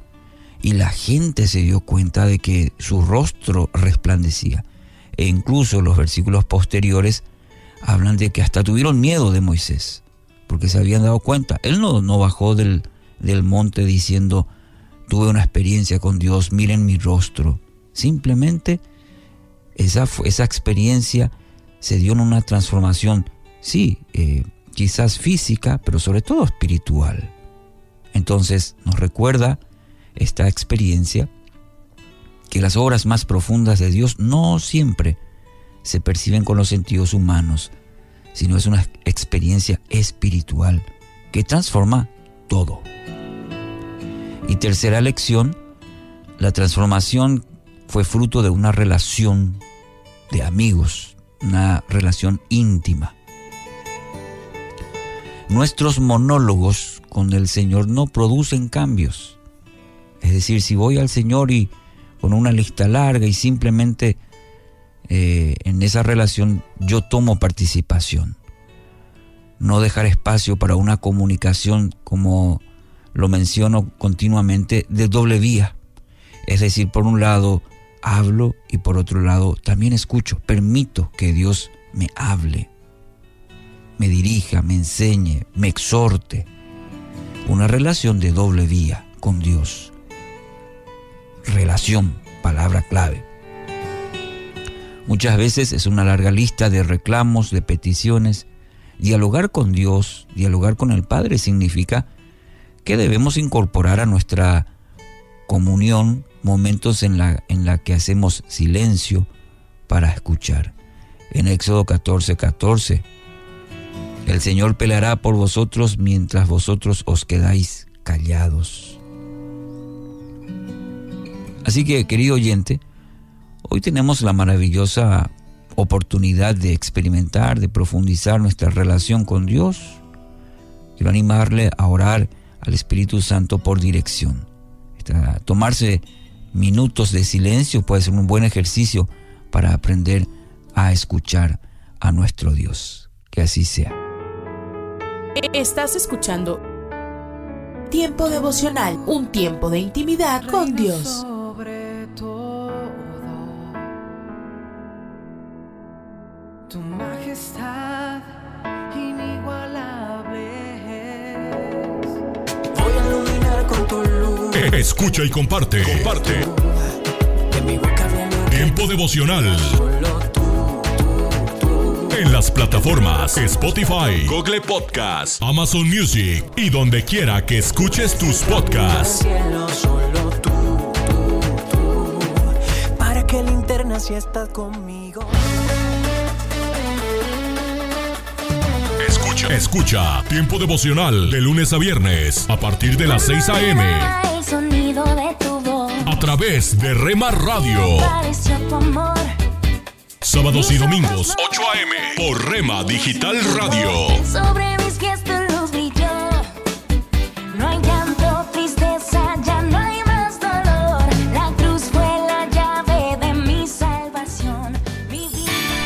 y la gente se dio cuenta de que su rostro resplandecía. E incluso los versículos posteriores hablan de que hasta tuvieron miedo de Moisés, porque se habían dado cuenta. Él no, no bajó del, del monte diciendo, tuve una experiencia con Dios, miren mi rostro. Simplemente esa, esa experiencia se dio en una transformación, sí, eh, quizás física, pero sobre todo espiritual. Entonces nos recuerda esta experiencia que las obras más profundas de Dios no siempre se perciben con los sentidos humanos, sino es una experiencia espiritual que transforma todo. Y tercera lección, la transformación fue fruto de una relación de amigos, una relación íntima. Nuestros monólogos con el Señor no producen cambios. Es decir, si voy al Señor y con una lista larga y simplemente eh, en esa relación yo tomo participación. No dejar espacio para una comunicación, como lo menciono continuamente, de doble vía. Es decir, por un lado hablo y por otro lado también escucho. Permito que Dios me hable, me dirija, me enseñe, me exhorte. Una relación de doble vía con Dios. Relación, palabra clave. Muchas veces es una larga lista de reclamos, de peticiones. Dialogar con Dios, dialogar con el Padre significa que debemos incorporar a nuestra comunión momentos en la, en la que hacemos silencio para escuchar. En Éxodo 14, 14, el Señor peleará por vosotros mientras vosotros os quedáis callados. Así que, querido oyente, Hoy tenemos la maravillosa oportunidad de experimentar, de profundizar nuestra relación con Dios. Quiero animarle a orar al Espíritu Santo por dirección. Tomarse minutos de silencio puede ser un buen ejercicio para aprender a escuchar a nuestro Dios. Que así sea. Estás escuchando Tiempo devocional, un tiempo de intimidad con Dios. Escucha y comparte. Comparte. Tiempo devocional. En las plataformas Spotify, Google Podcast, Amazon Music y donde quiera que escuches tus podcasts. Para que linterna si estás conmigo. Escucha, escucha, tiempo devocional de lunes a viernes a partir de las 6 a.m a través de Rema Radio. Sábados y domingos, 8 a.m. por Rema Digital Radio. Sobre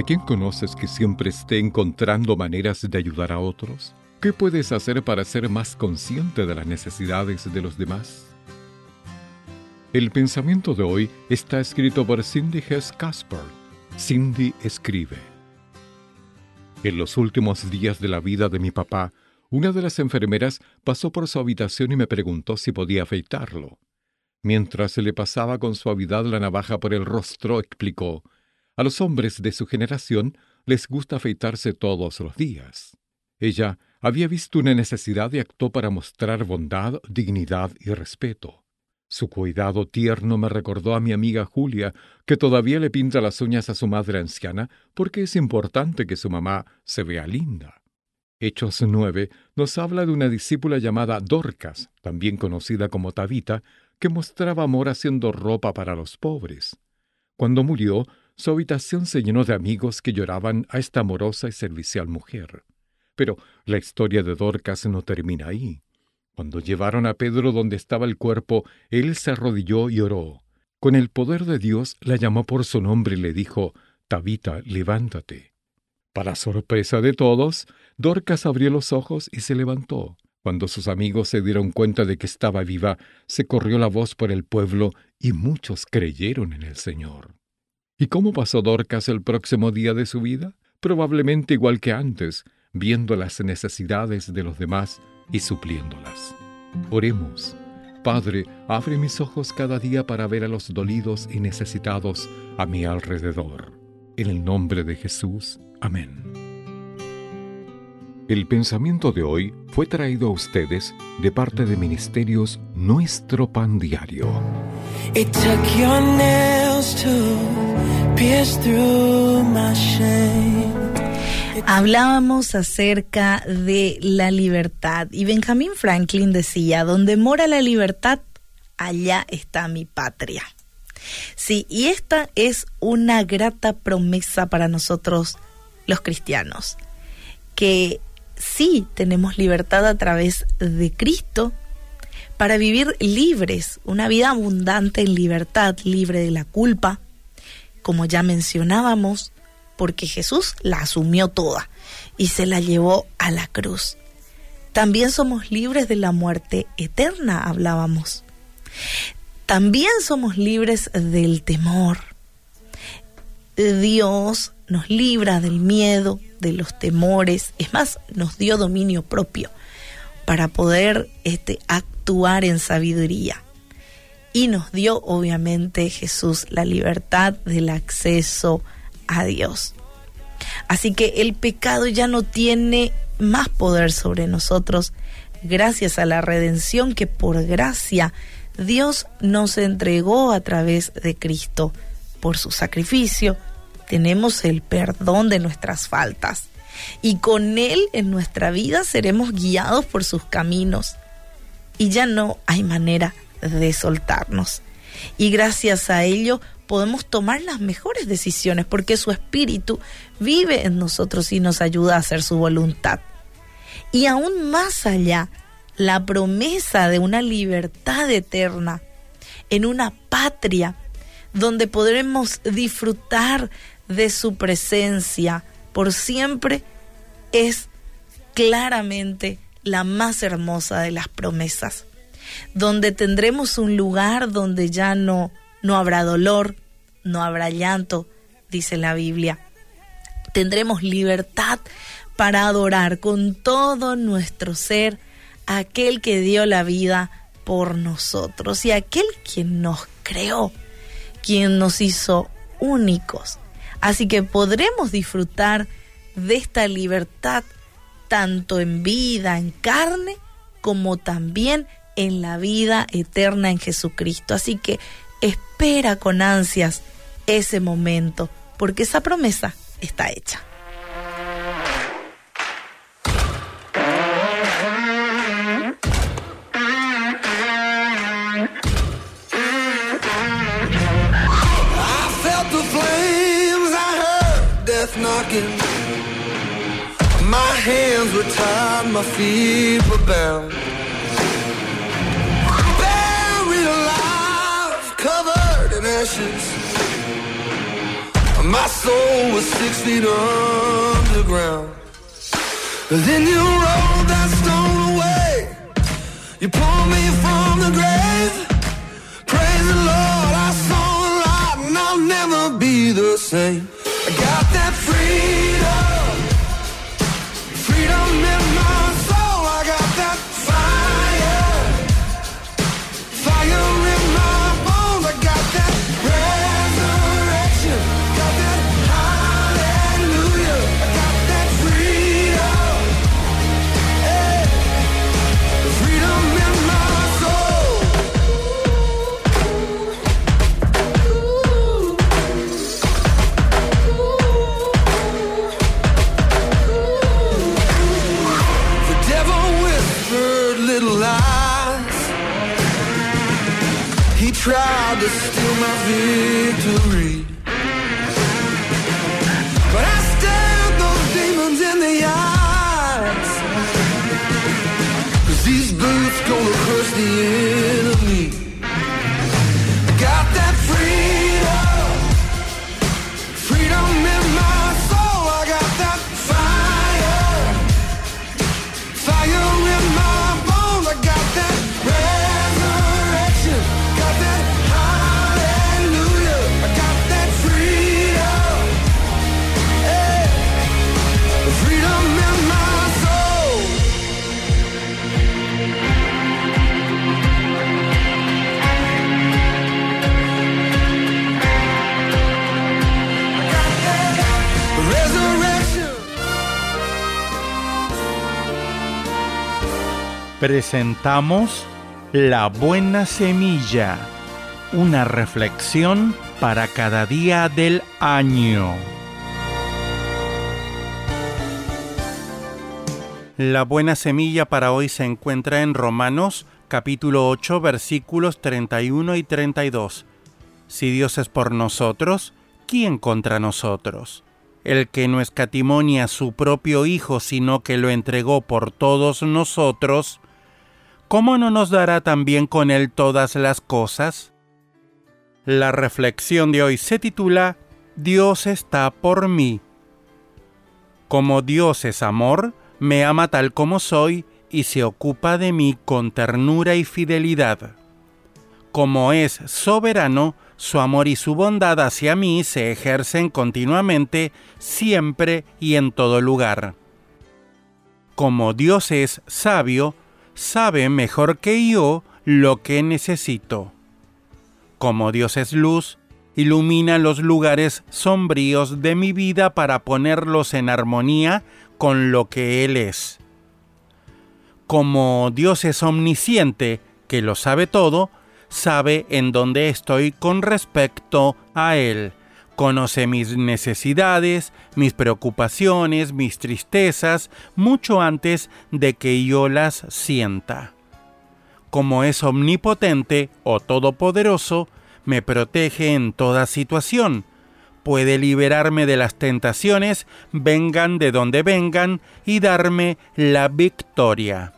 ¿A quién conoces que siempre esté encontrando maneras de ayudar a otros? ¿Qué puedes hacer para ser más consciente de las necesidades de los demás? El pensamiento de hoy está escrito por Cindy Hess Casper. Cindy escribe. En los últimos días de la vida de mi papá, una de las enfermeras pasó por su habitación y me preguntó si podía afeitarlo. Mientras se le pasaba con suavidad la navaja por el rostro, explicó, a los hombres de su generación les gusta afeitarse todos los días. Ella había visto una necesidad y actuó para mostrar bondad, dignidad y respeto. Su cuidado tierno me recordó a mi amiga Julia, que todavía le pinta las uñas a su madre anciana porque es importante que su mamá se vea linda. Hechos 9 nos habla de una discípula llamada Dorcas, también conocida como Tabita, que mostraba amor haciendo ropa para los pobres. Cuando murió, su habitación se llenó de amigos que lloraban a esta amorosa y servicial mujer. Pero la historia de Dorcas no termina ahí. Cuando llevaron a Pedro donde estaba el cuerpo, él se arrodilló y oró. Con el poder de Dios la llamó por su nombre y le dijo, Tabita, levántate. Para sorpresa de todos, Dorcas abrió los ojos y se levantó. Cuando sus amigos se dieron cuenta de que estaba viva, se corrió la voz por el pueblo y muchos creyeron en el Señor. ¿Y cómo pasó Dorcas el próximo día de su vida? Probablemente igual que antes, viendo las necesidades de los demás y supliéndolas. Oremos. Padre, abre mis ojos cada día para ver a los dolidos y necesitados a mi alrededor. En el nombre de Jesús. Amén. El pensamiento de hoy fue traído a ustedes de parte de Ministerios Nuestro Pan Diario. It took your nails to pierce through my shame. Hablábamos acerca de la libertad y Benjamin Franklin decía, donde mora la libertad, allá está mi patria. Sí, y esta es una grata promesa para nosotros los cristianos, que sí tenemos libertad a través de Cristo para vivir libres, una vida abundante en libertad, libre de la culpa, como ya mencionábamos, porque Jesús la asumió toda y se la llevó a la cruz. También somos libres de la muerte eterna, hablábamos. También somos libres del temor. Dios nos libra del miedo, de los temores, es más, nos dio dominio propio para poder este, actuar en sabiduría. Y nos dio obviamente Jesús la libertad del acceso a Dios. Así que el pecado ya no tiene más poder sobre nosotros gracias a la redención que por gracia Dios nos entregó a través de Cristo. Por su sacrificio tenemos el perdón de nuestras faltas y con Él en nuestra vida seremos guiados por sus caminos y ya no hay manera de soltarnos. Y gracias a ello podemos tomar las mejores decisiones porque su espíritu vive en nosotros y nos ayuda a hacer su voluntad. Y aún más allá, la promesa de una libertad eterna en una patria donde podremos disfrutar de su presencia por siempre es claramente la más hermosa de las promesas, donde tendremos un lugar donde ya no no habrá dolor, no habrá llanto, dice la Biblia. Tendremos libertad para adorar con todo nuestro ser a aquel que dio la vida por nosotros y aquel quien nos creó, quien nos hizo únicos. Así que podremos disfrutar de esta libertad tanto en vida, en carne, como también en la vida eterna en Jesucristo. Así que espera con ansias ese momento, porque esa promesa está hecha. Were tied, my feet were bound. Buried alive, covered in ashes. My soul was six feet underground. Then you rolled that stone away. You pulled me from the grave. Praise the Lord, I saw the light and I'll never be the same. I got tried to steal my victory. Presentamos La Buena Semilla, una reflexión para cada día del año. La buena semilla para hoy se encuentra en Romanos capítulo 8 versículos 31 y 32. Si Dios es por nosotros, ¿quién contra nosotros? El que no escatimonia a su propio Hijo, sino que lo entregó por todos nosotros, ¿cómo no nos dará también con él todas las cosas? La reflexión de hoy se titula Dios está por mí. Como Dios es amor, me ama tal como soy y se ocupa de mí con ternura y fidelidad. Como es soberano, su amor y su bondad hacia mí se ejercen continuamente, siempre y en todo lugar. Como Dios es sabio, sabe mejor que yo lo que necesito. Como Dios es luz, ilumina los lugares sombríos de mi vida para ponerlos en armonía con lo que Él es. Como Dios es omnisciente, que lo sabe todo, sabe en dónde estoy con respecto a Él. Conoce mis necesidades, mis preocupaciones, mis tristezas, mucho antes de que yo las sienta. Como es omnipotente o todopoderoso, me protege en toda situación. Puede liberarme de las tentaciones, vengan de donde vengan, y darme la victoria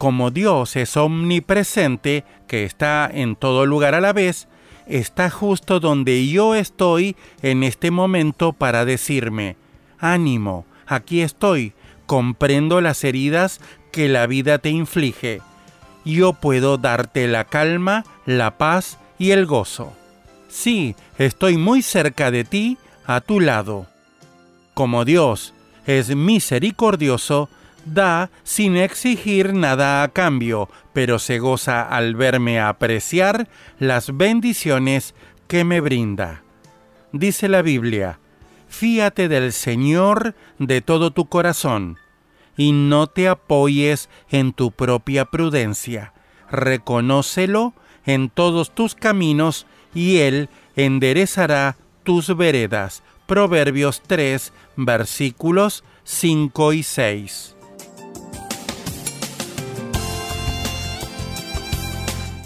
como Dios es omnipresente, que está en todo lugar a la vez, está justo donde yo estoy en este momento para decirme, ánimo, aquí estoy, comprendo las heridas que la vida te inflige. Yo puedo darte la calma, la paz y el gozo. Sí, estoy muy cerca de ti, a tu lado. Como Dios es misericordioso, da sin exigir nada a cambio, pero se goza al verme apreciar las bendiciones que me brinda. Dice la Biblia, fíate del Señor de todo tu corazón, y no te apoyes en tu propia prudencia. Reconócelo en todos tus caminos, y Él enderezará tus veredas. Proverbios 3, versículos 5 y 6.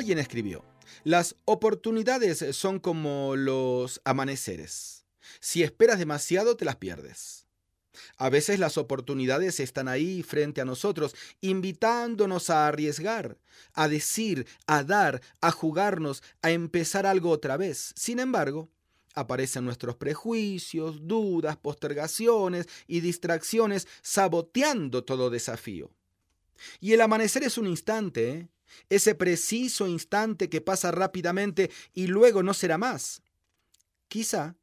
Alguien escribió, las oportunidades son como los amaneceres. Si esperas demasiado, te las pierdes. A veces las oportunidades están ahí frente a nosotros, invitándonos a arriesgar, a decir, a dar, a jugarnos, a empezar algo otra vez. Sin embargo, aparecen nuestros prejuicios, dudas, postergaciones y distracciones saboteando todo desafío. Y el amanecer es un instante, ¿eh? Ese preciso instante que pasa rápidamente y luego no será más. Quizá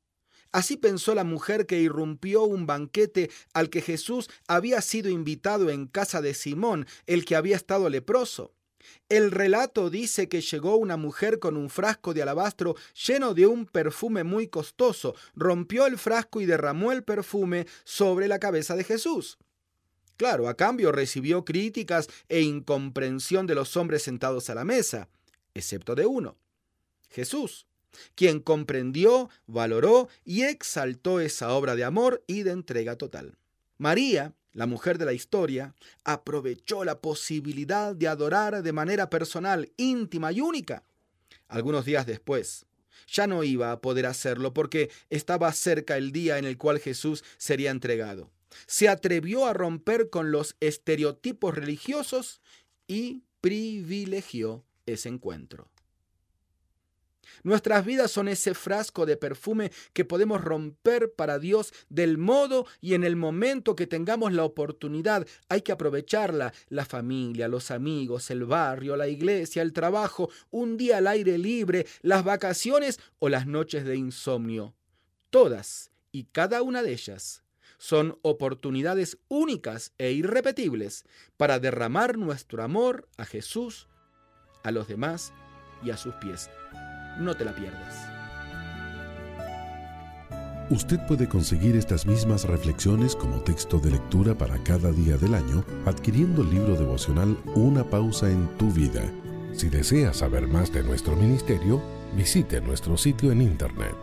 Así pensó la mujer que irrumpió un banquete al que Jesús había sido invitado en casa de Simón, el que había estado leproso. El relato dice que llegó una mujer con un frasco de alabastro lleno de un perfume muy costoso, rompió el frasco y derramó el perfume sobre la cabeza de Jesús. Claro, a cambio recibió críticas e incomprensión de los hombres sentados a la mesa, excepto de uno, Jesús, quien comprendió, valoró y exaltó esa obra de amor y de entrega total. María, la mujer de la historia, aprovechó la posibilidad de adorar de manera personal, íntima y única. Algunos días después, ya no iba a poder hacerlo porque estaba cerca el día en el cual Jesús sería entregado. Se atrevió a romper con los estereotipos religiosos y privilegió ese encuentro. Nuestras vidas son ese frasco de perfume que podemos romper para Dios del modo y en el momento que tengamos la oportunidad. Hay que aprovecharla. La familia, los amigos, el barrio, la iglesia, el trabajo, un día al aire libre, las vacaciones o las noches de insomnio. Todas y cada una de ellas son oportunidades únicas e irrepetibles para derramar nuestro amor a Jesús, a los demás y a sus pies. No te la pierdas. Usted puede conseguir estas mismas reflexiones como texto de lectura para cada día del año adquiriendo el libro devocional Una pausa en tu vida. Si desea saber más de nuestro ministerio, visite nuestro sitio en internet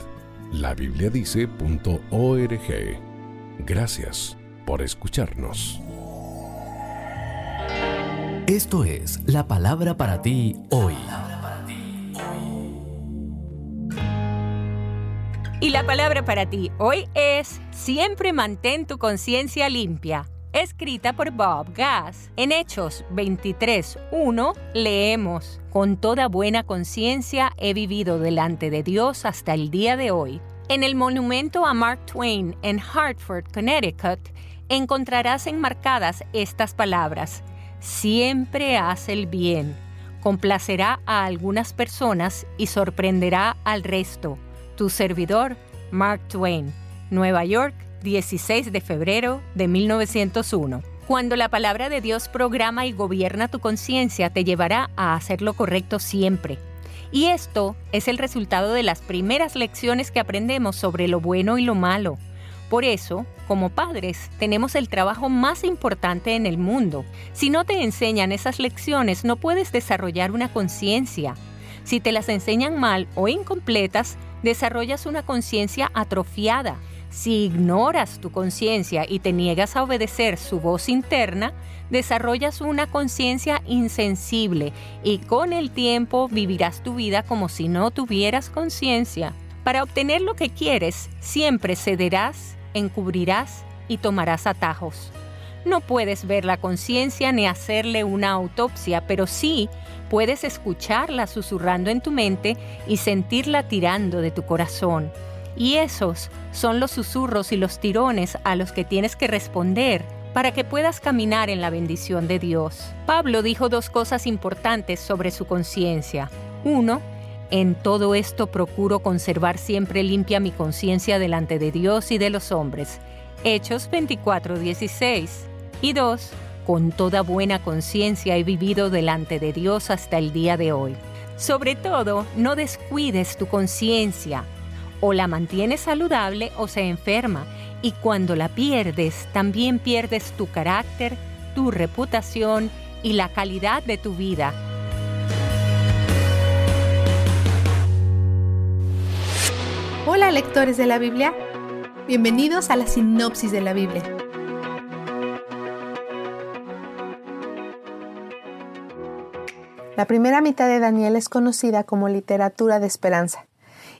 labibliadice.org. Gracias por escucharnos. Esto es la palabra para ti hoy. Y la palabra para ti hoy es Siempre mantén tu conciencia limpia, escrita por Bob Gass. En Hechos 23.1 leemos, Con toda buena conciencia he vivido delante de Dios hasta el día de hoy. En el monumento a Mark Twain en Hartford, Connecticut, encontrarás enmarcadas estas palabras, Siempre haz el bien, complacerá a algunas personas y sorprenderá al resto tu servidor, Mark Twain, Nueva York, 16 de febrero de 1901. Cuando la palabra de Dios programa y gobierna tu conciencia, te llevará a hacer lo correcto siempre. Y esto es el resultado de las primeras lecciones que aprendemos sobre lo bueno y lo malo. Por eso, como padres, tenemos el trabajo más importante en el mundo. Si no te enseñan esas lecciones, no puedes desarrollar una conciencia. Si te las enseñan mal o incompletas, desarrollas una conciencia atrofiada. Si ignoras tu conciencia y te niegas a obedecer su voz interna, desarrollas una conciencia insensible y con el tiempo vivirás tu vida como si no tuvieras conciencia. Para obtener lo que quieres, siempre cederás, encubrirás y tomarás atajos. No puedes ver la conciencia ni hacerle una autopsia, pero sí puedes escucharla susurrando en tu mente y sentirla tirando de tu corazón. Y esos son los susurros y los tirones a los que tienes que responder para que puedas caminar en la bendición de Dios. Pablo dijo dos cosas importantes sobre su conciencia. Uno, en todo esto procuro conservar siempre limpia mi conciencia delante de Dios y de los hombres. Hechos 24:16. Y dos, con toda buena conciencia he vivido delante de Dios hasta el día de hoy. Sobre todo, no descuides tu conciencia. O la mantienes saludable o se enferma. Y cuando la pierdes, también pierdes tu carácter, tu reputación y la calidad de tu vida. Hola lectores de la Biblia. Bienvenidos a la sinopsis de la Biblia La primera mitad de Daniel es conocida como literatura de esperanza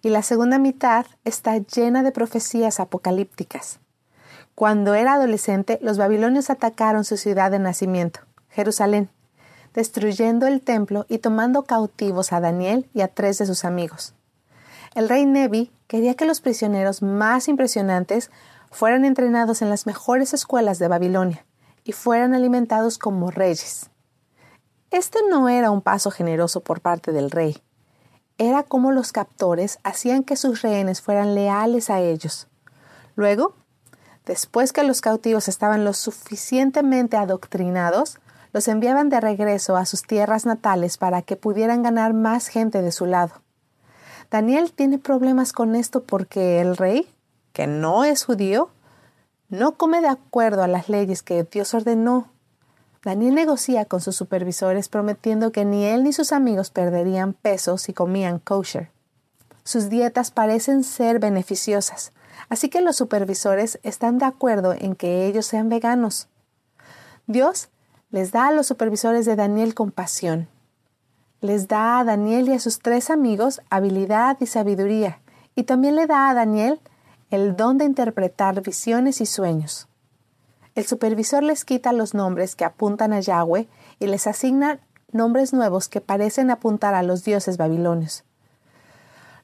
y la segunda mitad está llena de profecías apocalípticas. Cuando era adolescente, los babilonios atacaron su ciudad de nacimiento, Jerusalén, destruyendo el templo y tomando cautivos a Daniel y a tres de sus amigos. El rey Nebi quería que los prisioneros más impresionantes fueran entrenados en las mejores escuelas de Babilonia y fueran alimentados como reyes. Este no era un paso generoso por parte del rey. Era como los captores hacían que sus rehenes fueran leales a ellos. Luego, después que los cautivos estaban lo suficientemente adoctrinados, los enviaban de regreso a sus tierras natales para que pudieran ganar más gente de su lado. Daniel tiene problemas con esto porque el rey, que no es judío, no come de acuerdo a las leyes que Dios ordenó. Daniel negocia con sus supervisores prometiendo que ni él ni sus amigos perderían peso si comían kosher. Sus dietas parecen ser beneficiosas, así que los supervisores están de acuerdo en que ellos sean veganos. Dios les da a los supervisores de Daniel compasión. Les da a Daniel y a sus tres amigos habilidad y sabiduría, y también le da a Daniel el don de interpretar visiones y sueños. El supervisor les quita los nombres que apuntan a Yahweh y les asigna nombres nuevos que parecen apuntar a los dioses babilonios.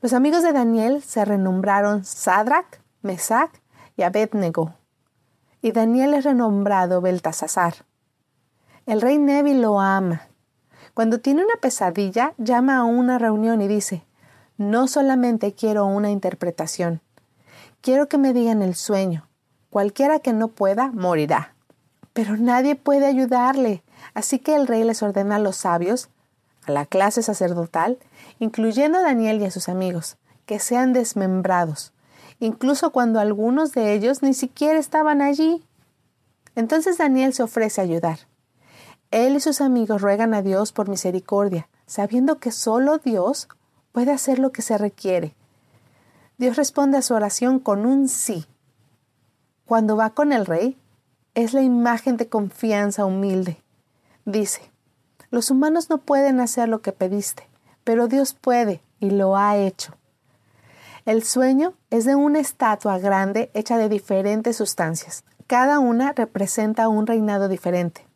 Los amigos de Daniel se renombraron Sadrach, Mesach y Abednego, y Daniel es renombrado Beltasazar. El rey Nevi lo ama. Cuando tiene una pesadilla, llama a una reunión y dice, no solamente quiero una interpretación, quiero que me digan el sueño. Cualquiera que no pueda, morirá. Pero nadie puede ayudarle, así que el rey les ordena a los sabios, a la clase sacerdotal, incluyendo a Daniel y a sus amigos, que sean desmembrados, incluso cuando algunos de ellos ni siquiera estaban allí. Entonces Daniel se ofrece a ayudar. Él y sus amigos ruegan a Dios por misericordia, sabiendo que solo Dios puede hacer lo que se requiere. Dios responde a su oración con un sí. Cuando va con el rey, es la imagen de confianza humilde. Dice, los humanos no pueden hacer lo que pediste, pero Dios puede y lo ha hecho. El sueño es de una estatua grande hecha de diferentes sustancias. Cada una representa un reinado diferente.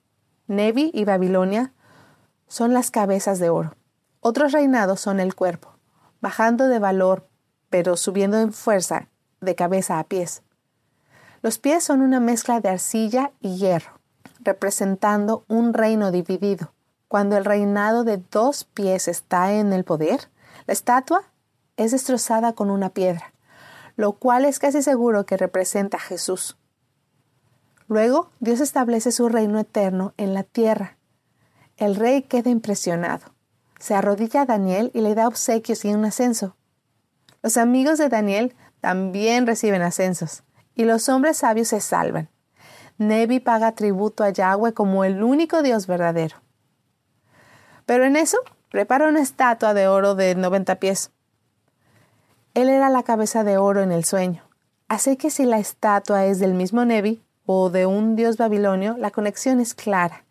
Nevi y Babilonia son las cabezas de oro. Otros reinados son el cuerpo, bajando de valor, pero subiendo en fuerza de cabeza a pies. Los pies son una mezcla de arcilla y hierro, representando un reino dividido. Cuando el reinado de dos pies está en el poder, la estatua es destrozada con una piedra, lo cual es casi seguro que representa a Jesús. Luego, Dios establece su reino eterno en la tierra. El rey queda impresionado. Se arrodilla a Daniel y le da obsequios y un ascenso. Los amigos de Daniel también reciben ascensos, y los hombres sabios se salvan. Nebi paga tributo a Yahweh como el único Dios verdadero. Pero en eso prepara una estatua de oro de 90 pies. Él era la cabeza de oro en el sueño. Así que si la estatua es del mismo Nebi, o de un dios babilonio, la conexión es clara.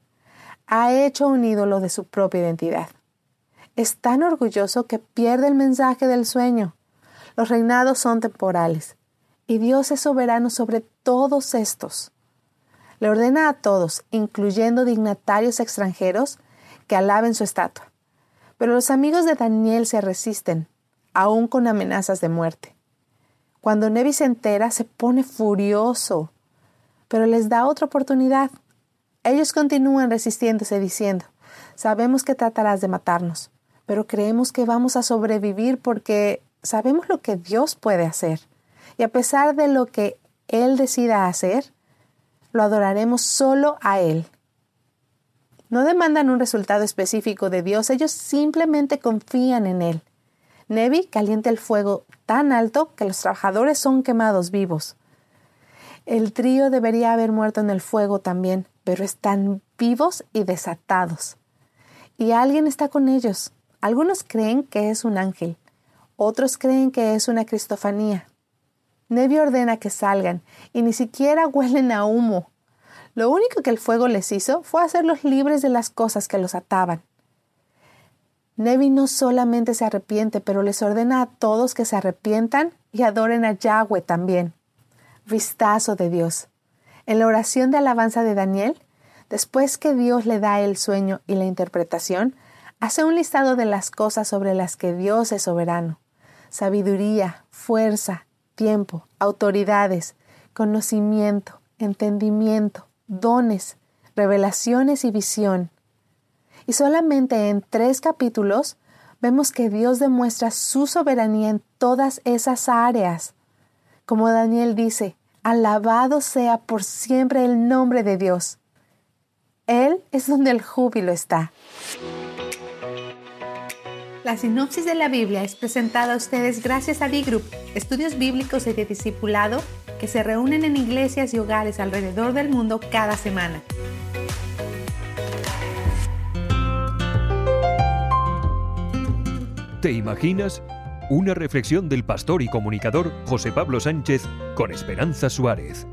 Ha hecho un ídolo de su propia identidad. Es tan orgulloso que pierde el mensaje del sueño. Los reinados son temporales y Dios es soberano sobre todos estos. Le ordena a todos, incluyendo dignatarios extranjeros, que alaben su estatua. Pero los amigos de Daniel se resisten, aún con amenazas de muerte. Cuando Nevi se entera, se pone furioso pero les da otra oportunidad. Ellos continúan resistiéndose diciendo, sabemos que tratarás de matarnos, pero creemos que vamos a sobrevivir porque sabemos lo que Dios puede hacer. Y a pesar de lo que Él decida hacer, lo adoraremos solo a Él. No demandan un resultado específico de Dios, ellos simplemente confían en Él. Nevi calienta el fuego tan alto que los trabajadores son quemados vivos. El trío debería haber muerto en el fuego también, pero están vivos y desatados. Y alguien está con ellos. Algunos creen que es un ángel, otros creen que es una cristofanía. Nevi ordena que salgan y ni siquiera huelen a humo. Lo único que el fuego les hizo fue hacerlos libres de las cosas que los ataban. Nevi no solamente se arrepiente, pero les ordena a todos que se arrepientan y adoren a Yahweh también vistazo de Dios. En la oración de alabanza de Daniel, después que Dios le da el sueño y la interpretación, hace un listado de las cosas sobre las que Dios es soberano. Sabiduría, fuerza, tiempo, autoridades, conocimiento, entendimiento, dones, revelaciones y visión. Y solamente en tres capítulos vemos que Dios demuestra su soberanía en todas esas áreas. Como Daniel dice, alabado sea por siempre el nombre de Dios. Él es donde el júbilo está. La sinopsis de la Biblia es presentada a ustedes gracias a D-Group, estudios bíblicos y de discipulado que se reúnen en iglesias y hogares alrededor del mundo cada semana. ¿Te imaginas? Una reflexión del pastor y comunicador José Pablo Sánchez con Esperanza Suárez.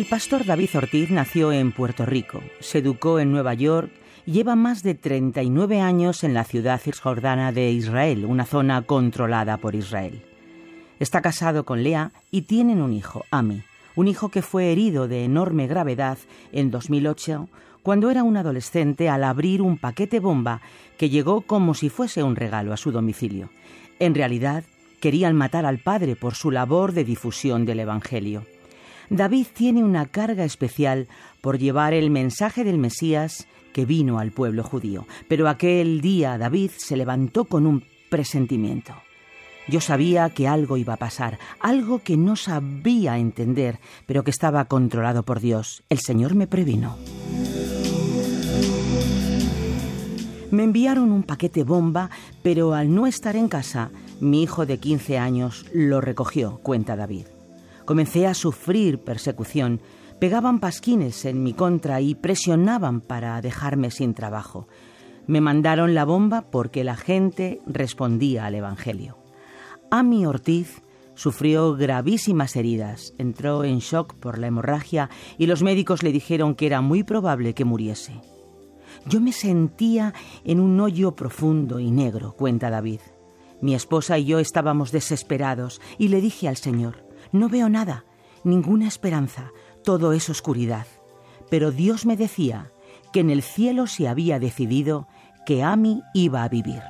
El pastor David Ortiz nació en Puerto Rico, se educó en Nueva York lleva más de 39 años en la ciudad cisjordana de Israel, una zona controlada por Israel. Está casado con Lea y tienen un hijo, Ami, un hijo que fue herido de enorme gravedad en 2008 cuando era un adolescente al abrir un paquete bomba que llegó como si fuese un regalo a su domicilio. En realidad, querían matar al padre por su labor de difusión del Evangelio. David tiene una carga especial por llevar el mensaje del Mesías que vino al pueblo judío. Pero aquel día David se levantó con un presentimiento. Yo sabía que algo iba a pasar, algo que no sabía entender, pero que estaba controlado por Dios. El Señor me previno. Me enviaron un paquete bomba, pero al no estar en casa, mi hijo de 15 años lo recogió, cuenta David. Comencé a sufrir persecución. Pegaban pasquines en mi contra y presionaban para dejarme sin trabajo. Me mandaron la bomba porque la gente respondía al Evangelio. Ami Ortiz sufrió gravísimas heridas, entró en shock por la hemorragia y los médicos le dijeron que era muy probable que muriese. Yo me sentía en un hoyo profundo y negro, cuenta David. Mi esposa y yo estábamos desesperados y le dije al Señor, no veo nada, ninguna esperanza, todo es oscuridad. Pero Dios me decía que en el cielo se había decidido que Ami iba a vivir.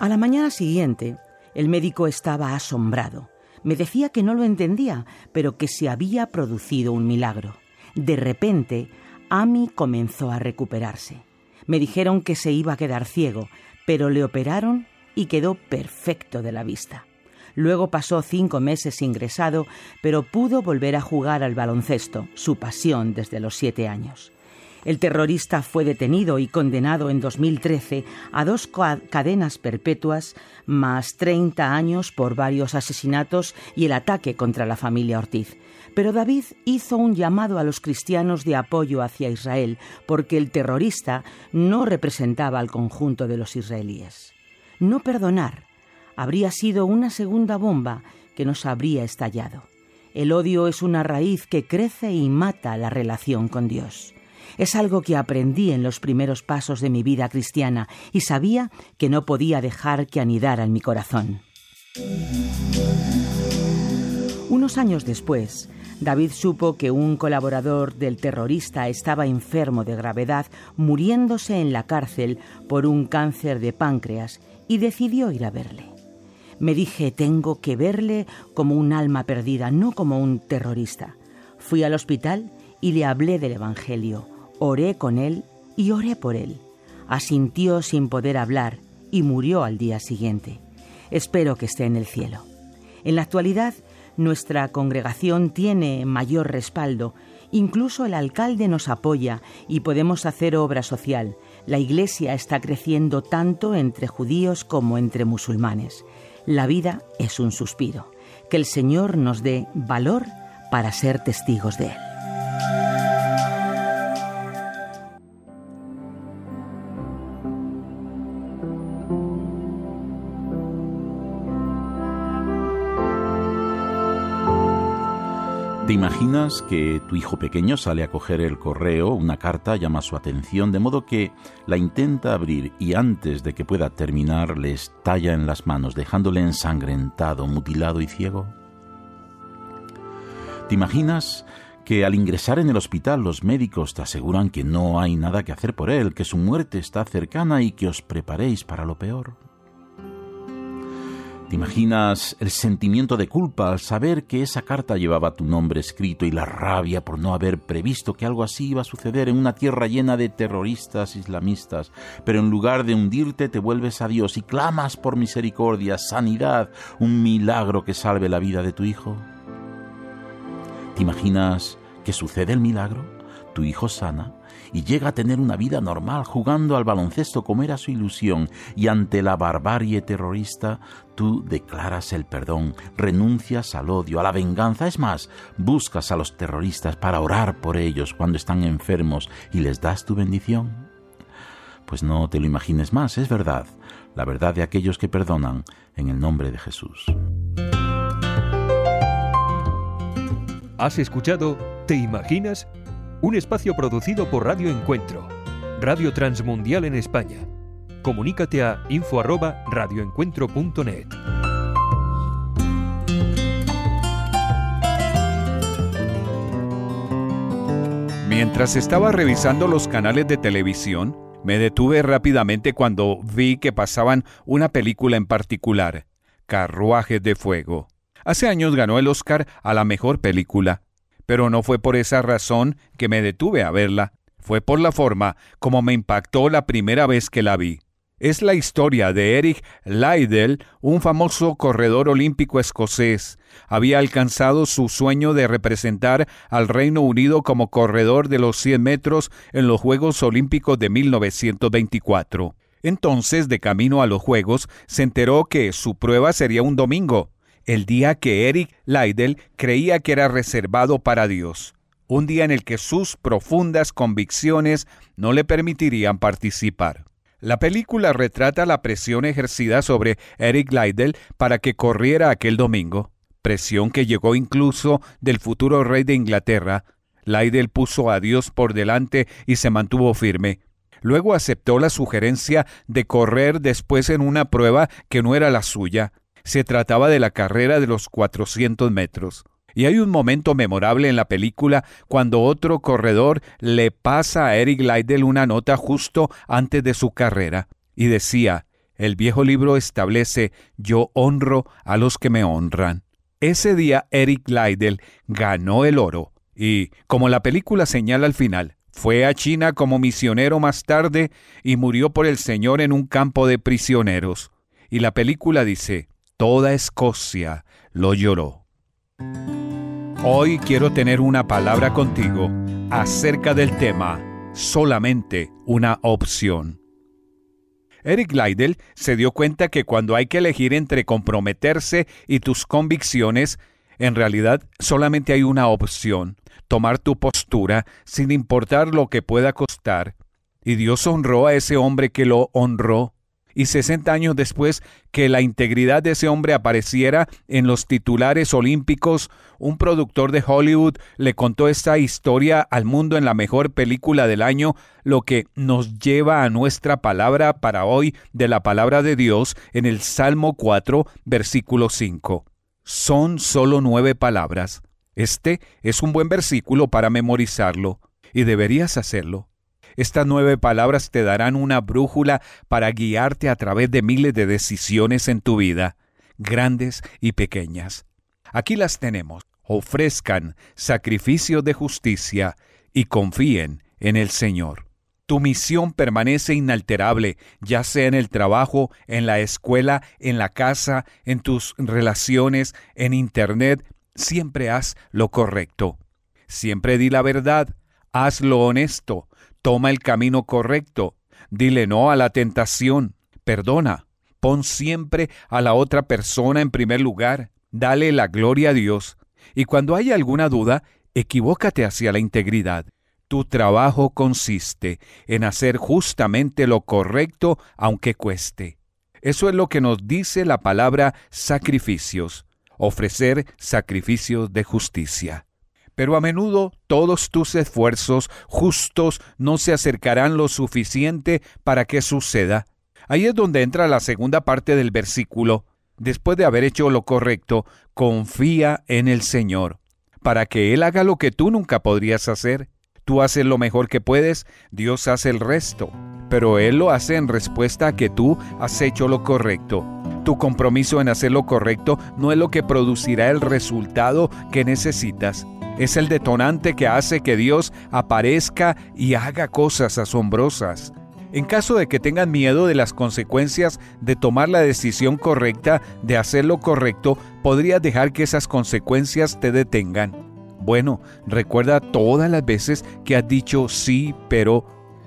A la mañana siguiente, el médico estaba asombrado. Me decía que no lo entendía, pero que se había producido un milagro. De repente, Ami comenzó a recuperarse. Me dijeron que se iba a quedar ciego, pero le operaron y quedó perfecto de la vista. Luego pasó cinco meses ingresado, pero pudo volver a jugar al baloncesto, su pasión desde los siete años. El terrorista fue detenido y condenado en 2013 a dos cadenas perpetuas más 30 años por varios asesinatos y el ataque contra la familia Ortiz. Pero David hizo un llamado a los cristianos de apoyo hacia Israel porque el terrorista no representaba al conjunto de los israelíes. No perdonar habría sido una segunda bomba que nos habría estallado. El odio es una raíz que crece y mata la relación con Dios. Es algo que aprendí en los primeros pasos de mi vida cristiana y sabía que no podía dejar que anidara en mi corazón. Unos años después, David supo que un colaborador del terrorista estaba enfermo de gravedad, muriéndose en la cárcel por un cáncer de páncreas, y decidió ir a verle. Me dije, tengo que verle como un alma perdida, no como un terrorista. Fui al hospital y le hablé del Evangelio. Oré con él y oré por él. Asintió sin poder hablar y murió al día siguiente. Espero que esté en el cielo. En la actualidad, nuestra congregación tiene mayor respaldo. Incluso el alcalde nos apoya y podemos hacer obra social. La iglesia está creciendo tanto entre judíos como entre musulmanes. La vida es un suspiro. Que el Señor nos dé valor para ser testigos de Él. Imaginas que tu hijo pequeño sale a coger el correo, una carta llama su atención, de modo que la intenta abrir y antes de que pueda terminar le estalla en las manos, dejándole ensangrentado, mutilado y ciego? ¿Te imaginas que al ingresar en el hospital los médicos te aseguran que no hay nada que hacer por él, que su muerte está cercana y que os preparéis para lo peor? ¿Te imaginas el sentimiento de culpa al saber que esa carta llevaba tu nombre escrito y la rabia por no haber previsto que algo así iba a suceder en una tierra llena de terroristas islamistas? Pero en lugar de hundirte te vuelves a Dios y clamas por misericordia, sanidad, un milagro que salve la vida de tu hijo. ¿Te imaginas que sucede el milagro? Tu hijo sana y llega a tener una vida normal jugando al baloncesto como era su ilusión y ante la barbarie terrorista tú declaras el perdón, renuncias al odio, a la venganza, es más, buscas a los terroristas para orar por ellos cuando están enfermos y les das tu bendición. Pues no te lo imagines más, es verdad, la verdad de aquellos que perdonan en el nombre de Jesús. Has escuchado ¿Te imaginas? Un espacio producido por Radio Encuentro, Radio Transmundial en España. Comunícate a info@radioencuentro.net. Mientras estaba revisando los canales de televisión, me detuve rápidamente cuando vi que pasaban una película en particular, Carruajes de Fuego. Hace años ganó el Oscar a la mejor película, pero no fue por esa razón que me detuve a verla, fue por la forma como me impactó la primera vez que la vi. Es la historia de Eric Lydell, un famoso corredor olímpico escocés. Había alcanzado su sueño de representar al Reino Unido como corredor de los 100 metros en los Juegos Olímpicos de 1924. Entonces, de camino a los Juegos, se enteró que su prueba sería un domingo, el día que Eric Lydell creía que era reservado para Dios, un día en el que sus profundas convicciones no le permitirían participar. La película retrata la presión ejercida sobre Eric Lydell para que corriera aquel domingo, presión que llegó incluso del futuro rey de Inglaterra. Lydell puso a Dios por delante y se mantuvo firme. Luego aceptó la sugerencia de correr después en una prueba que no era la suya, se trataba de la carrera de los 400 metros. Y hay un momento memorable en la película cuando otro corredor le pasa a Eric Lydell una nota justo antes de su carrera y decía, el viejo libro establece, yo honro a los que me honran. Ese día Eric Lydell ganó el oro y, como la película señala al final, fue a China como misionero más tarde y murió por el Señor en un campo de prisioneros. Y la película dice, toda Escocia lo lloró. Hoy quiero tener una palabra contigo acerca del tema solamente una opción. Eric Lydell se dio cuenta que cuando hay que elegir entre comprometerse y tus convicciones, en realidad solamente hay una opción, tomar tu postura sin importar lo que pueda costar. Y Dios honró a ese hombre que lo honró y 60 años después que la integridad de ese hombre apareciera en los titulares olímpicos, un productor de Hollywood le contó esta historia al mundo en la mejor película del año, lo que nos lleva a nuestra palabra para hoy de la palabra de Dios en el Salmo 4, versículo 5. Son solo nueve palabras. Este es un buen versículo para memorizarlo, y deberías hacerlo. Estas nueve palabras te darán una brújula para guiarte a través de miles de decisiones en tu vida, grandes y pequeñas. Aquí las tenemos. Ofrezcan sacrificios de justicia y confíen en el Señor. Tu misión permanece inalterable, ya sea en el trabajo, en la escuela, en la casa, en tus relaciones, en Internet. Siempre haz lo correcto. Siempre di la verdad. Haz lo honesto. Toma el camino correcto. Dile no a la tentación. Perdona. Pon siempre a la otra persona en primer lugar. Dale la gloria a Dios. Y cuando haya alguna duda, equivócate hacia la integridad. Tu trabajo consiste en hacer justamente lo correcto aunque cueste. Eso es lo que nos dice la palabra sacrificios, ofrecer sacrificios de justicia. Pero a menudo todos tus esfuerzos justos no se acercarán lo suficiente para que suceda. Ahí es donde entra la segunda parte del versículo. Después de haber hecho lo correcto, confía en el Señor, para que Él haga lo que tú nunca podrías hacer. Tú haces lo mejor que puedes, Dios hace el resto, pero Él lo hace en respuesta a que tú has hecho lo correcto. Tu compromiso en hacer lo correcto no es lo que producirá el resultado que necesitas. Es el detonante que hace que Dios aparezca y haga cosas asombrosas. En caso de que tengan miedo de las consecuencias de tomar la decisión correcta, de hacer lo correcto, podrías dejar que esas consecuencias te detengan. Bueno, recuerda todas las veces que has dicho sí, pero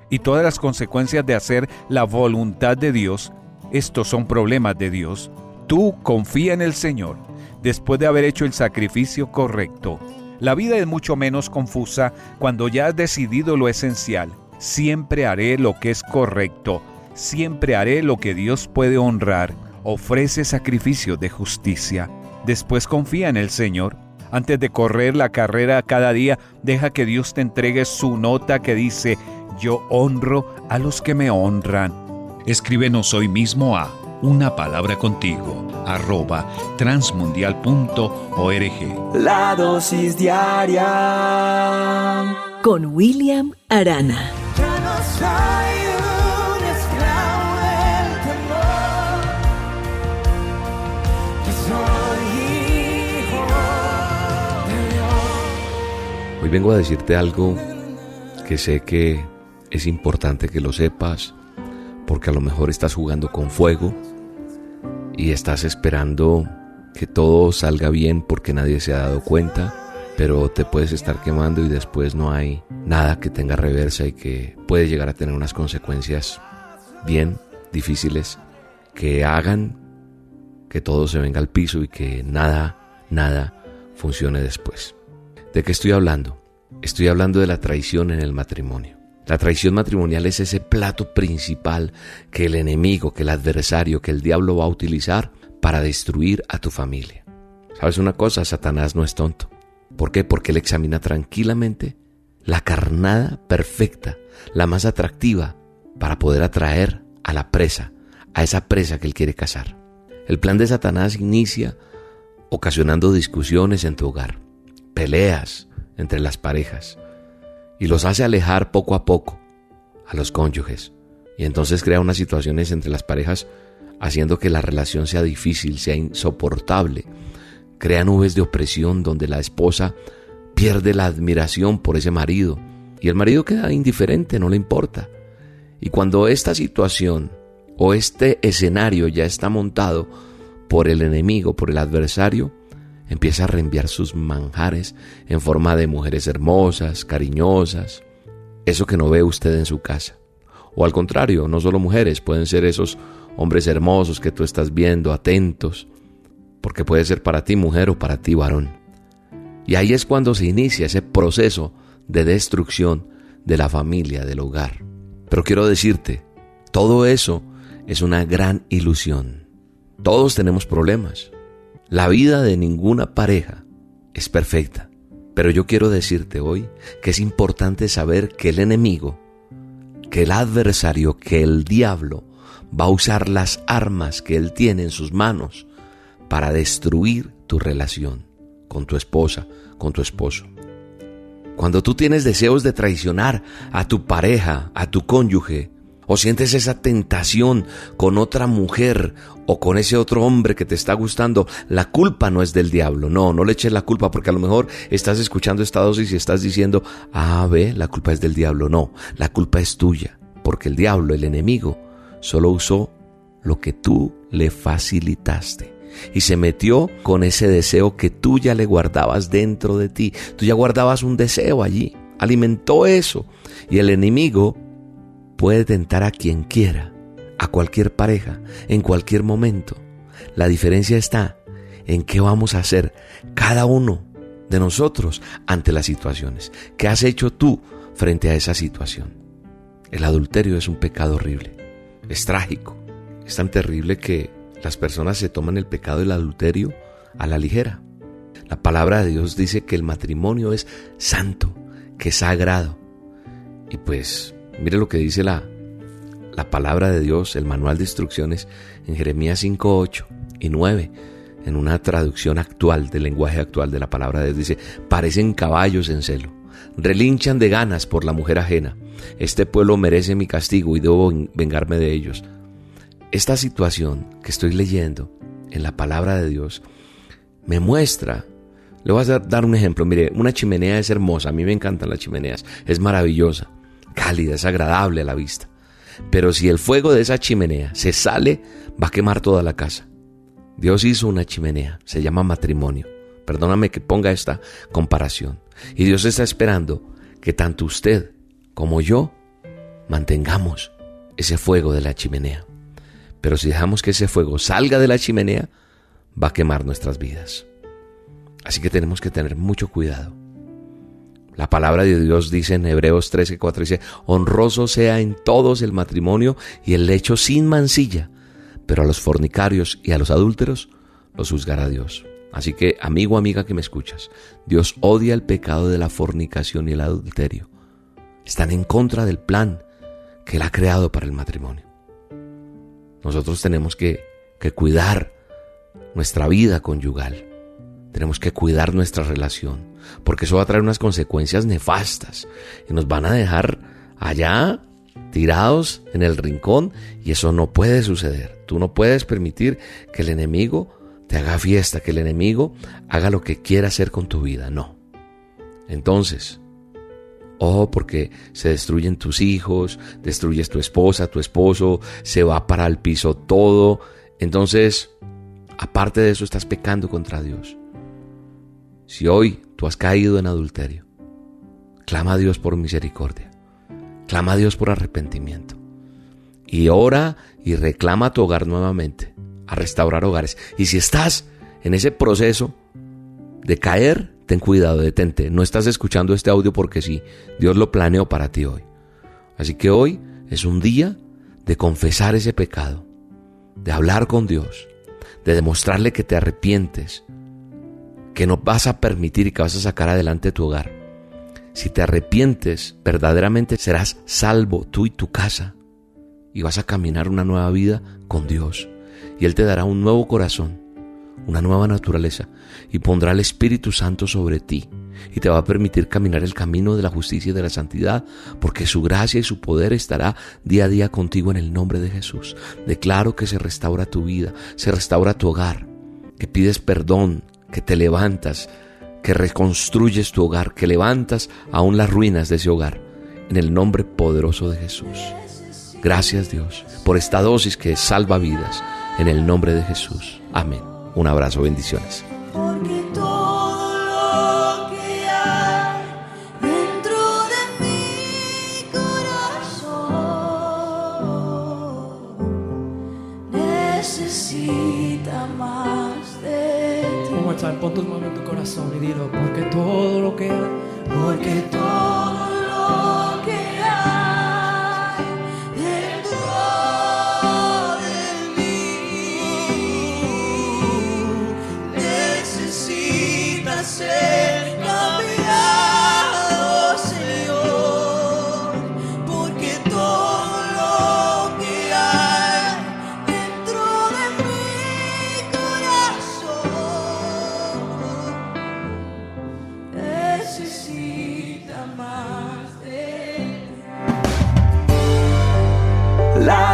y todas las consecuencias de hacer la voluntad de Dios. Estos son problemas de Dios. Tú confía en el Señor después de haber hecho el sacrificio correcto. La vida es mucho menos confusa cuando ya has decidido lo esencial. Siempre haré lo que es correcto. Siempre haré lo que Dios puede honrar. Ofrece sacrificio de justicia. Después confía en el Señor. Antes de correr la carrera cada día, deja que Dios te entregue su nota que dice, yo honro a los que me honran. Escríbenos hoy mismo a una palabra contigo, arroba transmundial.org. La dosis diaria con William Arana. Ya no soy un esclavo del temor. Yo soy hijo de Dios. Hoy vengo a decirte algo que sé que es importante que lo sepas, porque a lo mejor estás jugando con fuego y estás esperando que todo salga bien porque nadie se ha dado cuenta, pero te puedes estar quemando y después no hay nada que tenga reversa y que puede llegar a tener unas consecuencias bien difíciles que hagan que todo se venga al piso y que nada, nada funcione después. ¿De qué estoy hablando? Estoy hablando de la traición en el matrimonio. La traición matrimonial es ese plato principal que el enemigo, que el adversario, que el diablo va a utilizar para destruir a tu familia. ¿Sabes una cosa? Satanás no es tonto. ¿Por qué? Porque él examina tranquilamente la carnada perfecta, la más atractiva, para poder atraer a la presa, a esa presa que él quiere cazar. El plan de Satanás inicia ocasionando discusiones en tu hogar, peleas entre las parejas, y los hace alejar poco a poco a los cónyuges. Y entonces crea unas situaciones entre las parejas haciendo que la relación sea difícil, sea insoportable. Crea nubes de opresión donde la esposa pierde la admiración por ese marido y el marido queda indiferente, no le importa. Y cuando esta situación o este escenario ya está montado por el enemigo, por el adversario, empieza a reenviar sus manjares en forma de mujeres hermosas, cariñosas, eso que no ve usted en su casa. O al contrario, no solo mujeres, pueden ser esos hombres hermosos que tú estás viendo, atentos, porque puede ser para ti mujer o para ti varón. Y ahí es cuando se inicia ese proceso de destrucción de la familia, del hogar. Pero quiero decirte, todo eso es una gran ilusión. Todos tenemos problemas. La vida de ninguna pareja es perfecta, pero yo quiero decirte hoy que es importante saber que el enemigo, que el adversario, que el diablo va a usar las armas que él tiene en sus manos para destruir tu relación con tu esposa, con tu esposo. Cuando tú tienes deseos de traicionar a tu pareja, a tu cónyuge, o sientes esa tentación con otra mujer o con ese otro hombre que te está gustando, la culpa no es del diablo. No, no le eches la culpa porque a lo mejor estás escuchando esta dosis y estás diciendo, ah, ve, la culpa es del diablo. No, la culpa es tuya porque el diablo, el enemigo, solo usó lo que tú le facilitaste. Y se metió con ese deseo que tú ya le guardabas dentro de ti. Tú ya guardabas un deseo allí. Alimentó eso. Y el enemigo puede tentar a quien quiera, a cualquier pareja, en cualquier momento. La diferencia está en qué vamos a hacer cada uno de nosotros ante las situaciones. ¿Qué has hecho tú frente a esa situación? El adulterio es un pecado horrible, es trágico, es tan terrible que las personas se toman el pecado del adulterio a la ligera. La palabra de Dios dice que el matrimonio es santo, que es sagrado. Y pues, mire lo que dice la, la palabra de Dios, el manual de instrucciones en Jeremías 5, 8 y 9, en una traducción actual del lenguaje actual de la palabra de Dios, dice, parecen caballos en celo, relinchan de ganas por la mujer ajena. Este pueblo merece mi castigo y debo vengarme de ellos. Esta situación que estoy leyendo en la palabra de Dios me muestra, le voy a dar un ejemplo, mire, una chimenea es hermosa, a mí me encantan las chimeneas, es maravillosa, cálida, es agradable a la vista. Pero si el fuego de esa chimenea se sale, va a quemar toda la casa. Dios hizo una chimenea, se llama matrimonio. Perdóname que ponga esta comparación. Y Dios está esperando que tanto usted como yo mantengamos ese fuego de la chimenea. Pero si dejamos que ese fuego salga de la chimenea, va a quemar nuestras vidas. Así que tenemos que tener mucho cuidado. La palabra de Dios dice en Hebreos 13, 4, dice, honroso sea en todos el matrimonio y el lecho sin mancilla, pero a los fornicarios y a los adúlteros los juzgará Dios. Así que, amigo, amiga que me escuchas, Dios odia el pecado de la fornicación y el adulterio. Están en contra del plan que Él ha creado para el matrimonio. Nosotros tenemos que, que cuidar nuestra vida conyugal. Tenemos que cuidar nuestra relación, porque eso va a traer unas consecuencias nefastas y nos van a dejar allá tirados en el rincón y eso no puede suceder. Tú no puedes permitir que el enemigo te haga fiesta, que el enemigo haga lo que quiera hacer con tu vida. No. Entonces, ojo porque se destruyen tus hijos, destruyes tu esposa, tu esposo, se va para el piso todo. Entonces, aparte de eso, estás pecando contra Dios. Si hoy tú has caído en adulterio, clama a Dios por misericordia. Clama a Dios por arrepentimiento. Y ora y reclama tu hogar nuevamente, a restaurar hogares. Y si estás en ese proceso de caer, ten cuidado, detente. No estás escuchando este audio porque sí, Dios lo planeó para ti hoy. Así que hoy es un día de confesar ese pecado, de hablar con Dios, de demostrarle que te arrepientes, que no vas a permitir y que vas a sacar adelante tu hogar. Si te arrepientes, verdaderamente serás salvo tú y tu casa. Y vas a caminar una nueva vida con Dios. Y Él te dará un nuevo corazón, una nueva naturaleza. Y pondrá el Espíritu Santo sobre ti. Y te va a permitir caminar el camino de la justicia y de la santidad. Porque su gracia y su poder estará día a día contigo en el nombre de Jesús. Declaro que se restaura tu vida, se restaura tu hogar. Que pides perdón, que te levantas que reconstruyes tu hogar, que levantas aún las ruinas de ese hogar, en el nombre poderoso de Jesús. Gracias Dios por esta dosis que salva vidas, en el nombre de Jesús. Amén. Un abrazo, bendiciones. Pon tus manos en tu corazón y dilo, porque todo lo que porque todo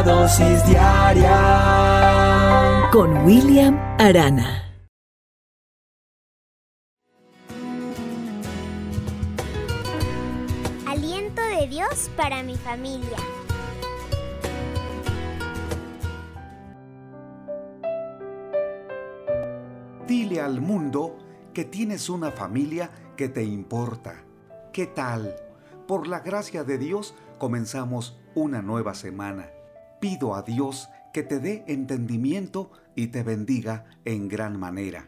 dosis diaria con William Arana. Aliento de Dios para mi familia. Dile al mundo que tienes una familia que te importa. ¿Qué tal? Por la gracia de Dios comenzamos una nueva semana. Pido a Dios que te dé entendimiento y te bendiga en gran manera.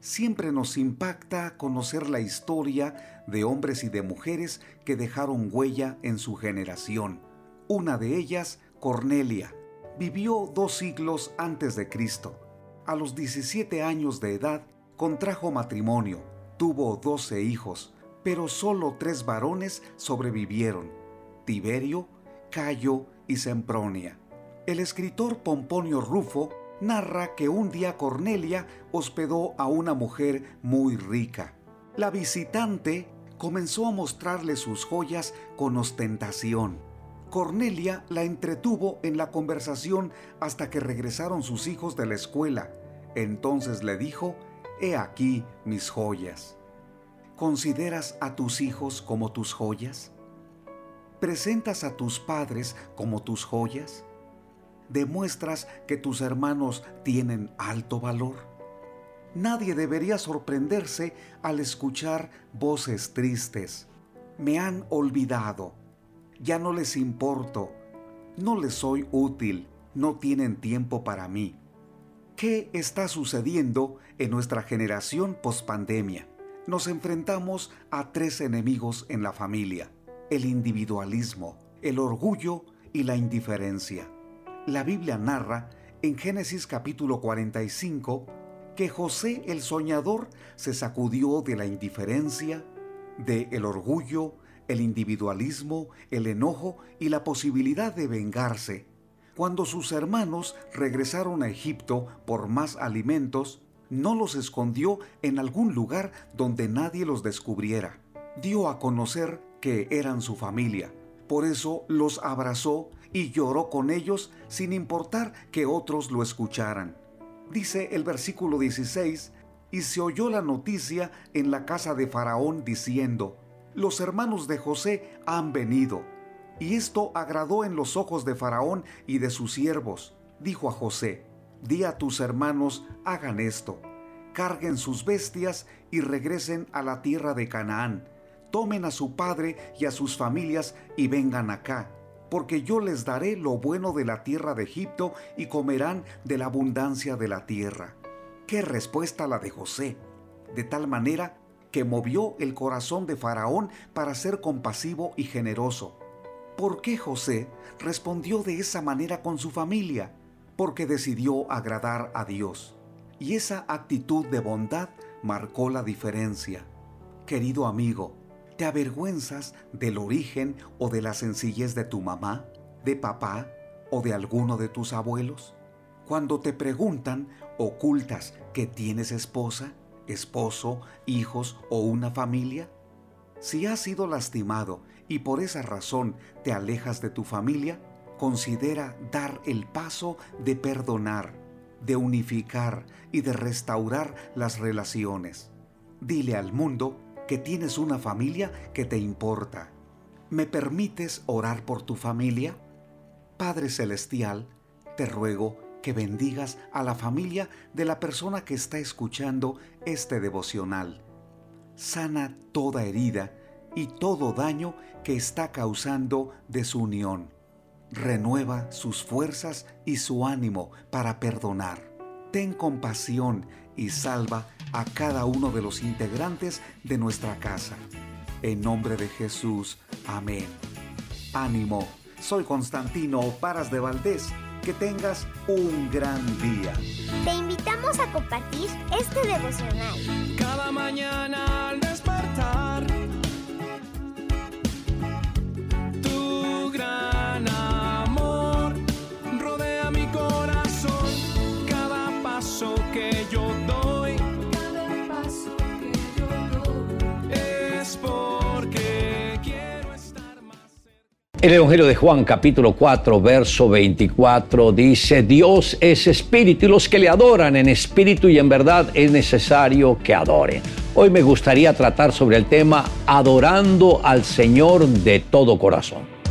Siempre nos impacta conocer la historia de hombres y de mujeres que dejaron huella en su generación. Una de ellas, Cornelia, vivió dos siglos antes de Cristo. A los 17 años de edad, Contrajo matrimonio, tuvo doce hijos, pero solo tres varones sobrevivieron, Tiberio, Cayo y Sempronia. El escritor Pomponio Rufo narra que un día Cornelia hospedó a una mujer muy rica. La visitante comenzó a mostrarle sus joyas con ostentación. Cornelia la entretuvo en la conversación hasta que regresaron sus hijos de la escuela. Entonces le dijo, He aquí mis joyas. ¿Consideras a tus hijos como tus joyas? ¿Presentas a tus padres como tus joyas? ¿Demuestras que tus hermanos tienen alto valor? Nadie debería sorprenderse al escuchar voces tristes. Me han olvidado. Ya no les importo. No les soy útil. No tienen tiempo para mí. ¿Qué está sucediendo en nuestra generación pospandemia? Nos enfrentamos a tres enemigos en la familia. El individualismo, el orgullo y la indiferencia. La Biblia narra en Génesis capítulo 45 que José el soñador se sacudió de la indiferencia, de el orgullo, el individualismo, el enojo y la posibilidad de vengarse. Cuando sus hermanos regresaron a Egipto por más alimentos, no los escondió en algún lugar donde nadie los descubriera. Dio a conocer que eran su familia. Por eso los abrazó y lloró con ellos sin importar que otros lo escucharan dice el versículo 16, y se oyó la noticia en la casa de Faraón diciendo, los hermanos de José han venido. Y esto agradó en los ojos de Faraón y de sus siervos. Dijo a José, di a tus hermanos, hagan esto, carguen sus bestias y regresen a la tierra de Canaán, tomen a su padre y a sus familias y vengan acá porque yo les daré lo bueno de la tierra de Egipto y comerán de la abundancia de la tierra. Qué respuesta la de José, de tal manera que movió el corazón de Faraón para ser compasivo y generoso. ¿Por qué José respondió de esa manera con su familia? Porque decidió agradar a Dios. Y esa actitud de bondad marcó la diferencia. Querido amigo, ¿Te avergüenzas del origen o de la sencillez de tu mamá, de papá o de alguno de tus abuelos? Cuando te preguntan, ¿ocultas que tienes esposa, esposo, hijos o una familia? Si has sido lastimado y por esa razón te alejas de tu familia, considera dar el paso de perdonar, de unificar y de restaurar las relaciones. Dile al mundo que tienes una familia que te importa. ¿Me permites orar por tu familia? Padre Celestial, te ruego que bendigas a la familia de la persona que está escuchando este devocional. Sana toda herida y todo daño que está causando desunión. Renueva sus fuerzas y su ánimo para perdonar. Ten compasión y salva a cada uno de los integrantes de nuestra casa. En nombre de Jesús, amén. Ánimo, soy Constantino Paras de Valdés. Que tengas un gran día. Te invitamos a compartir este devocional. Cada mañana El Evangelio de Juan capítulo 4 verso 24 dice, Dios es espíritu y los que le adoran en espíritu y en verdad es necesario que adoren. Hoy me gustaría tratar sobre el tema adorando al Señor de todo corazón.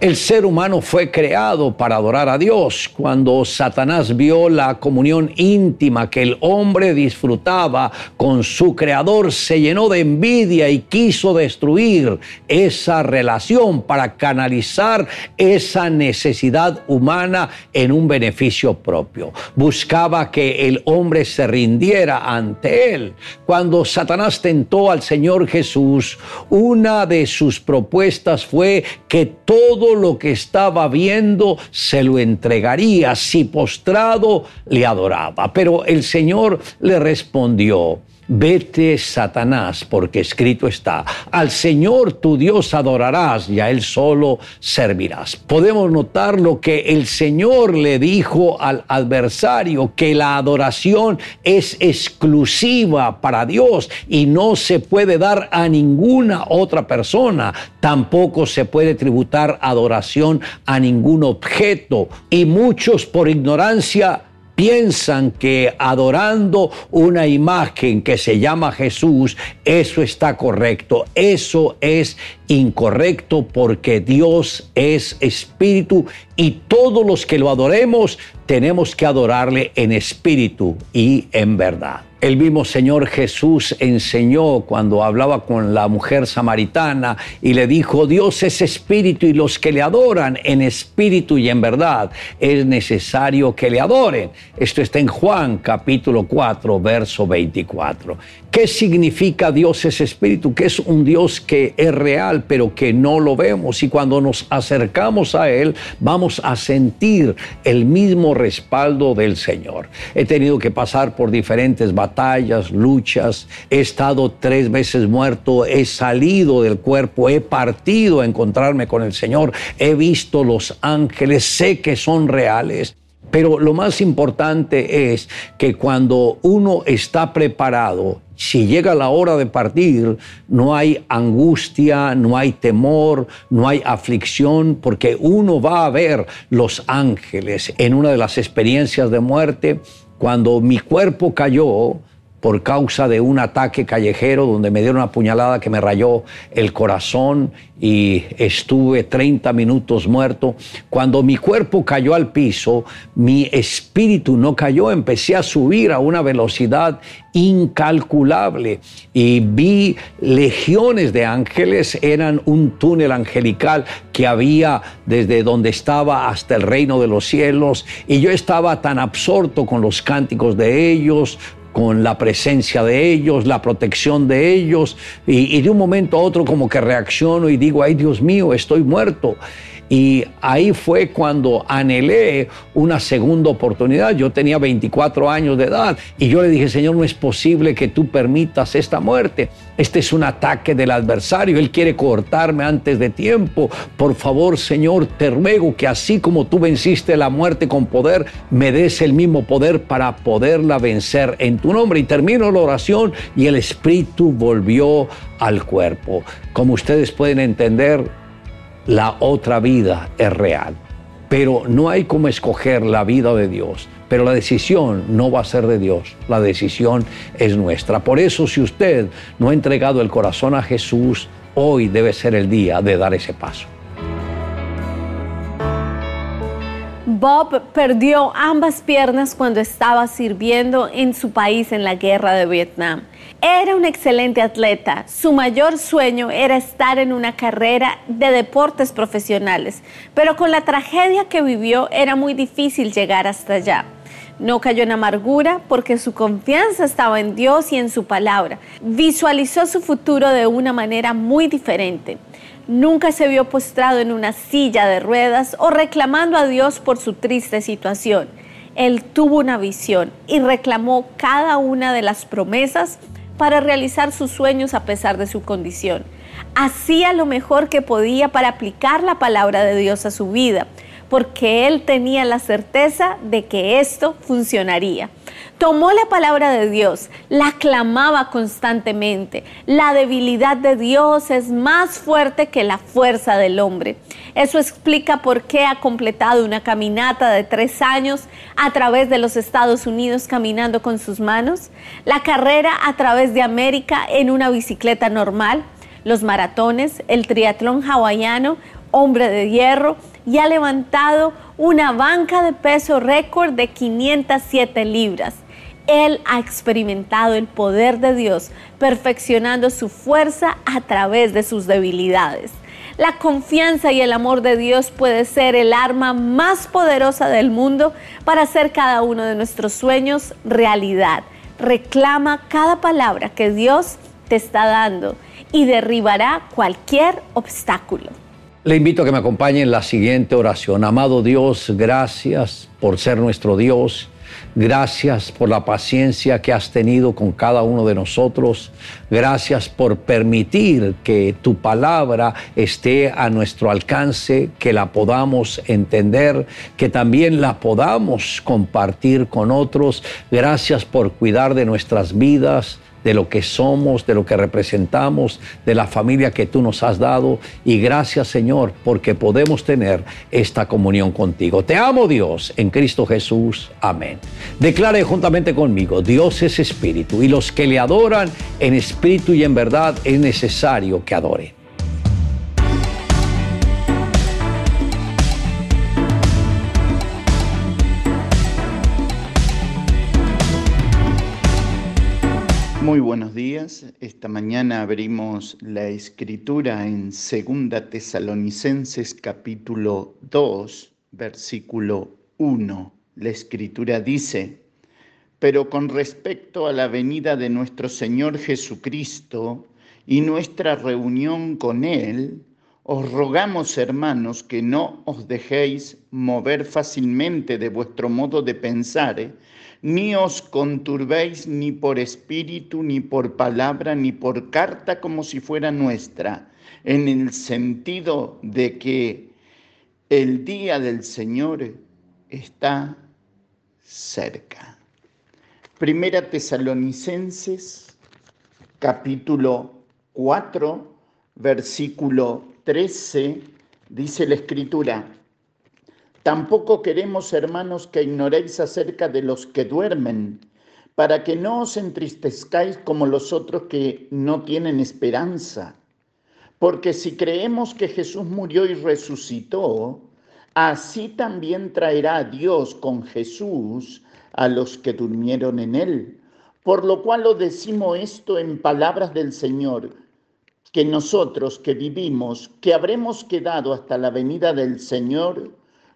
El ser humano fue creado para adorar a Dios. Cuando Satanás vio la comunión íntima que el hombre disfrutaba con su creador, se llenó de envidia y quiso destruir esa relación para canalizar esa necesidad humana en un beneficio propio. Buscaba que el hombre se rindiera ante él. Cuando Satanás tentó al Señor Jesús, una de sus propuestas fue que todo lo que estaba viendo se lo entregaría si postrado le adoraba. Pero el Señor le respondió, Vete, Satanás, porque escrito está, al Señor tu Dios adorarás y a Él solo servirás. Podemos notar lo que el Señor le dijo al adversario, que la adoración es exclusiva para Dios y no se puede dar a ninguna otra persona. Tampoco se puede tributar adoración a ningún objeto. Y muchos por ignorancia piensan que adorando una imagen que se llama Jesús, eso está correcto. Eso es incorrecto porque Dios es espíritu y todos los que lo adoremos tenemos que adorarle en espíritu y en verdad. El mismo Señor Jesús enseñó cuando hablaba con la mujer samaritana y le dijo, Dios es espíritu y los que le adoran en espíritu y en verdad es necesario que le adoren. Esto está en Juan capítulo 4, verso 24. ¿Qué significa Dios es espíritu? Que es un Dios que es real, pero que no lo vemos. Y cuando nos acercamos a Él, vamos a sentir el mismo respaldo del Señor. He tenido que pasar por diferentes batallas, luchas. He estado tres veces muerto. He salido del cuerpo. He partido a encontrarme con el Señor. He visto los ángeles. Sé que son reales. Pero lo más importante es que cuando uno está preparado, si llega la hora de partir, no hay angustia, no hay temor, no hay aflicción, porque uno va a ver los ángeles. En una de las experiencias de muerte, cuando mi cuerpo cayó, por causa de un ataque callejero donde me dieron una puñalada que me rayó el corazón y estuve 30 minutos muerto. Cuando mi cuerpo cayó al piso, mi espíritu no cayó, empecé a subir a una velocidad incalculable y vi legiones de ángeles, eran un túnel angelical que había desde donde estaba hasta el reino de los cielos. Y yo estaba tan absorto con los cánticos de ellos, con la presencia de ellos, la protección de ellos, y, de un momento a otro como que reacciono y digo, ay Dios mío, estoy muerto. Y ahí fue cuando anhelé una segunda oportunidad. Yo tenía 24 años de edad y yo le dije, Señor, no es posible que tú permitas esta muerte. Este es un ataque del adversario. Él quiere cortarme antes de tiempo. Por favor, Señor, te ruego que así como tú venciste la muerte con poder, me des el mismo poder para poderla vencer en tu nombre. Y termino la oración y el Espíritu volvió al cuerpo. Como ustedes pueden entender, la otra vida es real. Pero no hay como escoger la vida de Dios. Pero la decisión no va a ser de Dios, la decisión es nuestra. Por eso si usted no ha entregado el corazón a Jesús, hoy debe ser el día de dar ese paso. Bob perdió ambas piernas cuando estaba sirviendo en su país en la guerra de Vietnam. Era un excelente atleta. Su mayor sueño era estar en una carrera de deportes profesionales, pero con la tragedia que vivió era muy difícil llegar hasta allá. No cayó en amargura porque su confianza estaba en Dios y en su palabra. Visualizó su futuro de una manera muy diferente. Nunca se vio postrado en una silla de ruedas o reclamando a Dios por su triste situación. Él tuvo una visión y reclamó cada una de las promesas para realizar sus sueños a pesar de su condición. Hacía lo mejor que podía para aplicar la palabra de Dios a su vida, porque él tenía la certeza de que esto funcionaría. Tomó la palabra de Dios, la clamaba constantemente. La debilidad de Dios es más fuerte que la fuerza del hombre. Eso explica por qué ha completado una caminata de tres años a través de los Estados Unidos caminando con sus manos, la carrera a través de América en una bicicleta normal, los maratones, el triatlón hawaiano hombre de hierro, y ha levantado una banca de peso récord de 507 libras. Él ha experimentado el poder de Dios, perfeccionando su fuerza a través de sus debilidades. La confianza y el amor de Dios puede ser el arma más poderosa del mundo para hacer cada uno de nuestros sueños realidad. Reclama cada palabra que Dios te está dando y derribará cualquier obstáculo. Le invito a que me acompañe en la siguiente oración. Amado Dios, gracias por ser nuestro Dios. Gracias por la paciencia que has tenido con cada uno de nosotros. Gracias por permitir que tu palabra esté a nuestro alcance, que la podamos entender, que también la podamos compartir con otros. Gracias por cuidar de nuestras vidas de lo que somos, de lo que representamos, de la familia que tú nos has dado. Y gracias Señor porque podemos tener esta comunión contigo. Te amo Dios en Cristo Jesús. Amén. Declare juntamente conmigo, Dios es espíritu y los que le adoran en espíritu y en verdad es necesario que adoren. Muy buenos días. Esta mañana abrimos la escritura en Segunda Tesalonicenses capítulo 2, versículo 1. La escritura dice, pero con respecto a la venida de nuestro Señor Jesucristo y nuestra reunión con Él, os rogamos, hermanos, que no os dejéis mover fácilmente de vuestro modo de pensar, ni os conturbéis ni por espíritu, ni por palabra, ni por carta como si fuera nuestra, en el sentido de que el día del Señor está cerca. Primera Tesalonicenses, capítulo 4, versículo 13, dice la Escritura, Tampoco queremos, hermanos, que ignoréis acerca de los que duermen, para que no os entristezcáis como los otros que no tienen esperanza. Porque si creemos que Jesús murió y resucitó, así también traerá Dios con Jesús a los que durmieron en él. Por lo cual lo decimos esto en palabras del Señor, que nosotros que vivimos, que habremos quedado hasta la venida del Señor,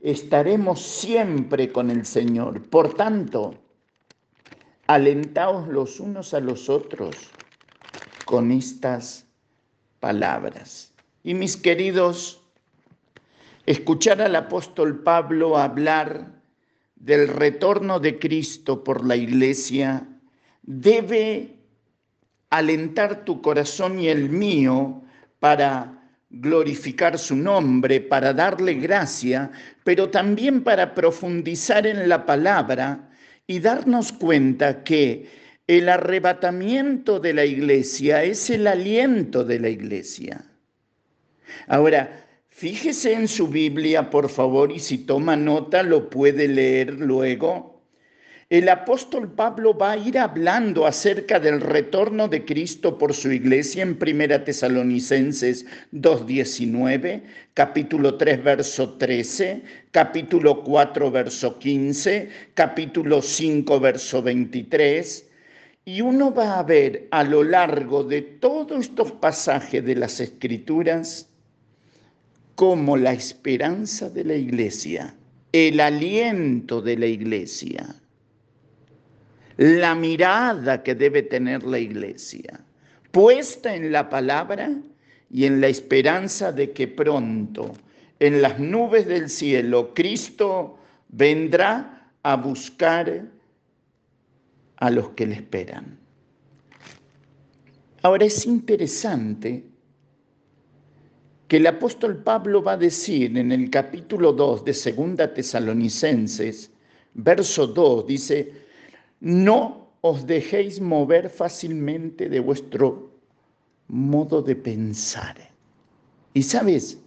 estaremos siempre con el Señor. Por tanto, alentaos los unos a los otros con estas palabras. Y mis queridos, escuchar al apóstol Pablo hablar del retorno de Cristo por la iglesia debe alentar tu corazón y el mío para glorificar su nombre, para darle gracia, pero también para profundizar en la palabra y darnos cuenta que el arrebatamiento de la iglesia es el aliento de la iglesia. Ahora, fíjese en su Biblia, por favor, y si toma nota, lo puede leer luego el apóstol Pablo va a ir hablando acerca del retorno de Cristo por su iglesia en Primera Tesalonicenses 2.19, capítulo 3, verso 13, capítulo 4, verso 15, capítulo 5, verso 23. Y uno va a ver a lo largo de todos estos pasajes de las Escrituras cómo la esperanza de la iglesia, el aliento de la iglesia, la mirada que debe tener la iglesia, puesta en la palabra y en la esperanza de que pronto en las nubes del cielo Cristo vendrá a buscar a los que le esperan. Ahora es interesante que el apóstol Pablo va a decir en el capítulo 2 de Segunda Tesalonicenses, verso 2, dice, no os dejéis mover fácilmente de vuestro modo de pensar. Y sabes,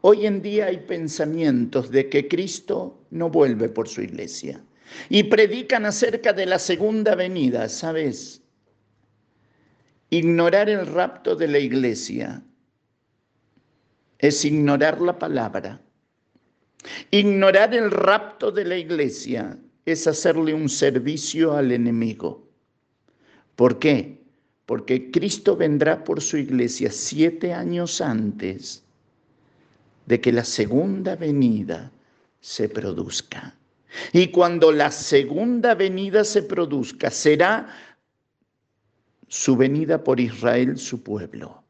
hoy en día hay pensamientos de que Cristo no vuelve por su iglesia y predican acerca de la segunda venida, ¿sabes? Ignorar el rapto de la iglesia es ignorar la palabra. Ignorar el rapto de la iglesia es hacerle un servicio al enemigo. ¿Por qué? Porque Cristo vendrá por su iglesia siete años antes de que la segunda venida se produzca. Y cuando la segunda venida se produzca, será su venida por Israel, su pueblo.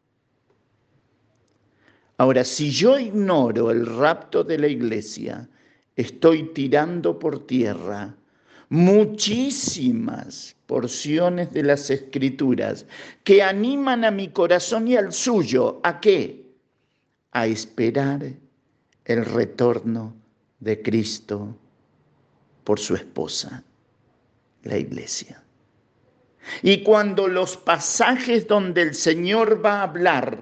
Ahora, si yo ignoro el rapto de la iglesia, estoy tirando por tierra muchísimas porciones de las escrituras que animan a mi corazón y al suyo. ¿A qué? A esperar el retorno de Cristo por su esposa, la iglesia. Y cuando los pasajes donde el Señor va a hablar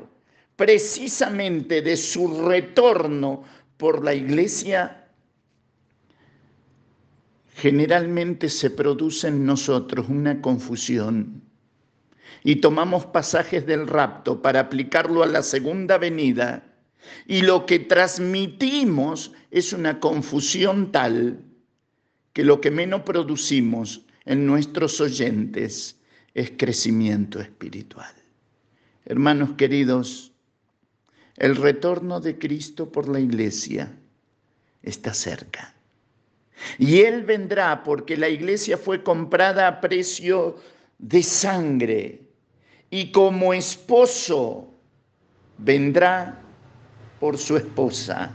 precisamente de su retorno por la iglesia, generalmente se produce en nosotros una confusión y tomamos pasajes del rapto para aplicarlo a la segunda venida y lo que transmitimos es una confusión tal que lo que menos producimos en nuestros oyentes es crecimiento espiritual. Hermanos queridos, el retorno de Cristo por la iglesia está cerca. Y Él vendrá porque la iglesia fue comprada a precio de sangre. Y como esposo vendrá por su esposa.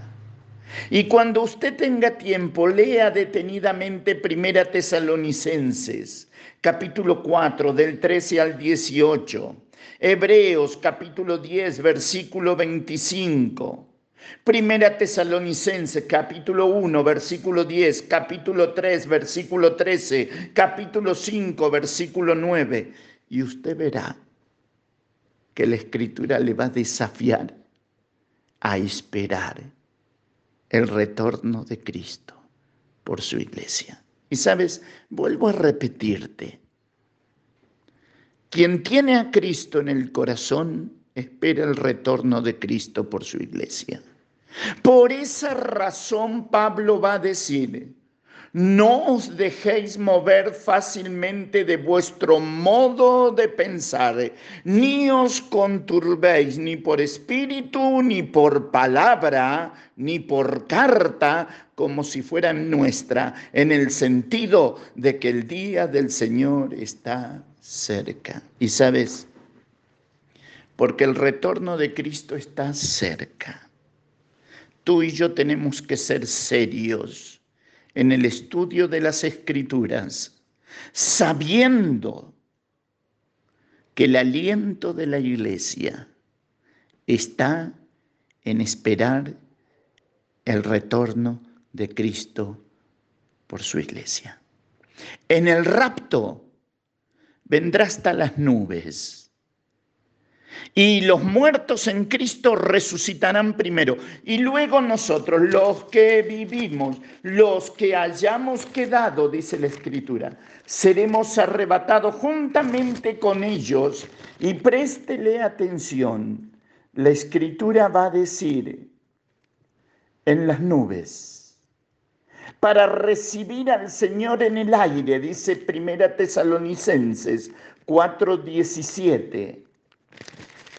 Y cuando usted tenga tiempo, lea detenidamente Primera Tesalonicenses, capítulo 4, del 13 al 18. Hebreos, capítulo 10, versículo 25. Primera Tesalonicenses, capítulo 1, versículo 10, capítulo 3, versículo 13, capítulo 5, versículo 9. Y usted verá que la escritura le va a desafiar a esperar el retorno de Cristo por su iglesia. Y sabes, vuelvo a repetirte, quien tiene a Cristo en el corazón espera el retorno de Cristo por su iglesia. Por esa razón Pablo va a decir, no os dejéis mover fácilmente de vuestro modo de pensar, ni os conturbéis ni por espíritu, ni por palabra, ni por carta, como si fuera nuestra, en el sentido de que el día del Señor está cerca. Y sabes, porque el retorno de Cristo está cerca. Tú y yo tenemos que ser serios en el estudio de las escrituras, sabiendo que el aliento de la iglesia está en esperar el retorno de Cristo por su iglesia. En el rapto vendrá hasta las nubes y los muertos en Cristo resucitarán primero. Y luego nosotros, los que vivimos, los que hayamos quedado, dice la Escritura, seremos arrebatados juntamente con ellos. Y préstele atención, la Escritura va a decir, en las nubes, para recibir al Señor en el aire, dice Primera Tesalonicenses 4:17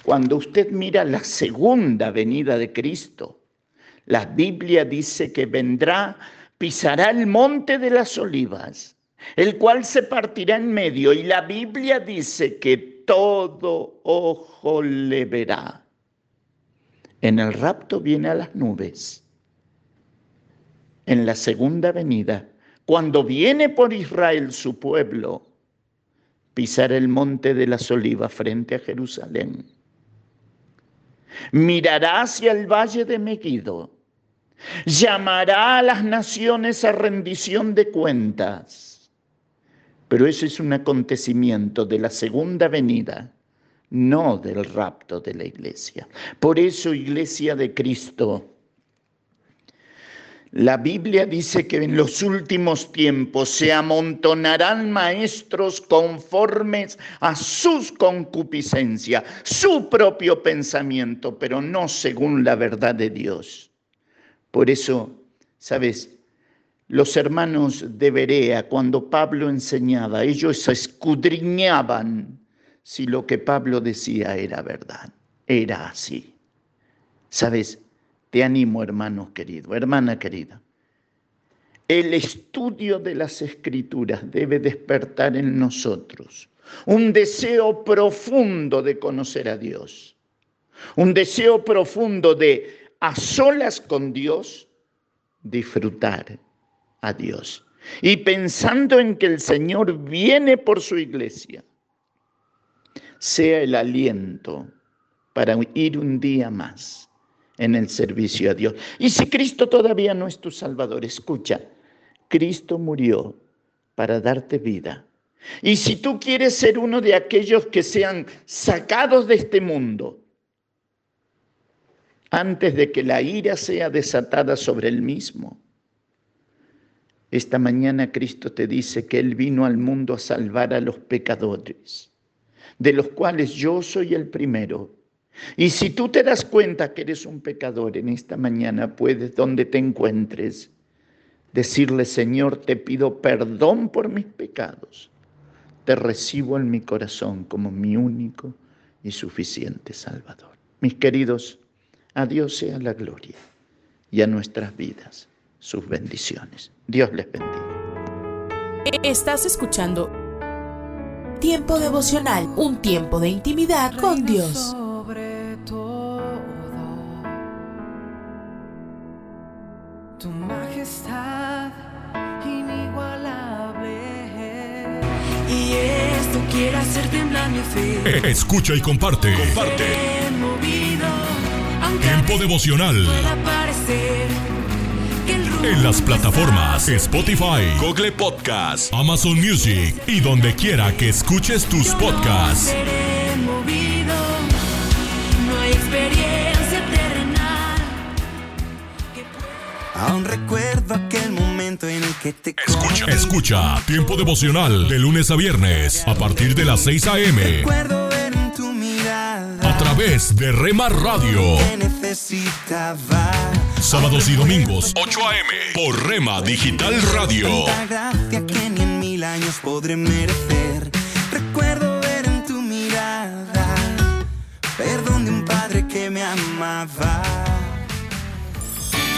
cuando usted mira la segunda venida de Cristo, la Biblia dice que vendrá, pisará el monte de las olivas, el cual se partirá en medio, y la Biblia dice que todo ojo le verá. En el rapto viene a las nubes. En la segunda venida, cuando viene por Israel su pueblo, pisará el monte de las olivas frente a Jerusalén mirará hacia el valle de Megiddo, llamará a las naciones a rendición de cuentas. Pero eso es un acontecimiento de la segunda venida, no del rapto de la iglesia. Por eso, iglesia de Cristo, la Biblia dice que en los últimos tiempos se amontonarán maestros conformes a sus concupiscencias, su propio pensamiento, pero no según la verdad de Dios. Por eso, ¿sabes? Los hermanos de Berea, cuando Pablo enseñaba, ellos escudriñaban si lo que Pablo decía era verdad. Era así. ¿Sabes? Te animo, hermano querido, hermana querida. El estudio de las escrituras debe despertar en nosotros un deseo profundo de conocer a Dios, un deseo profundo de, a solas con Dios, disfrutar a Dios. Y pensando en que el Señor viene por su iglesia, sea el aliento para ir un día más en el servicio a Dios. Y si Cristo todavía no es tu Salvador, escucha, Cristo murió para darte vida. Y si tú quieres ser uno de aquellos que sean sacados de este mundo, antes de que la ira sea desatada sobre el mismo, esta mañana Cristo te dice que Él vino al mundo a salvar a los pecadores, de los cuales yo soy el primero. Y si tú te das cuenta que eres un pecador en esta mañana, puedes, donde te encuentres, decirle, Señor, te pido perdón por mis pecados. Te recibo en mi corazón como mi único y suficiente Salvador. Mis queridos, a Dios sea la gloria y a nuestras vidas sus bendiciones. Dios les bendiga. Estás escuchando Tiempo devocional, un tiempo de intimidad con Dios. Y esto quiere hacer temblar mi fe. Escucha y comparte. Comparte. Movido, Tiempo devocional. parecer En las plataformas Spotify, Google Podcast, Amazon Music y donde quiera que escuches tus podcasts. seré movido. No hay experiencia terrenal. Aún recuerdo aquel momento en el que te Escucha, escucha Tiempo devocional de lunes a viernes a partir de las 6 a.m. A través de Rema Radio. Sábados y domingos 8 a.m. por Rema Digital Radio. Tanta gracia que ni en mil años podré merecer. Recuerdo ver en tu mirada perdón de un padre que me amaba.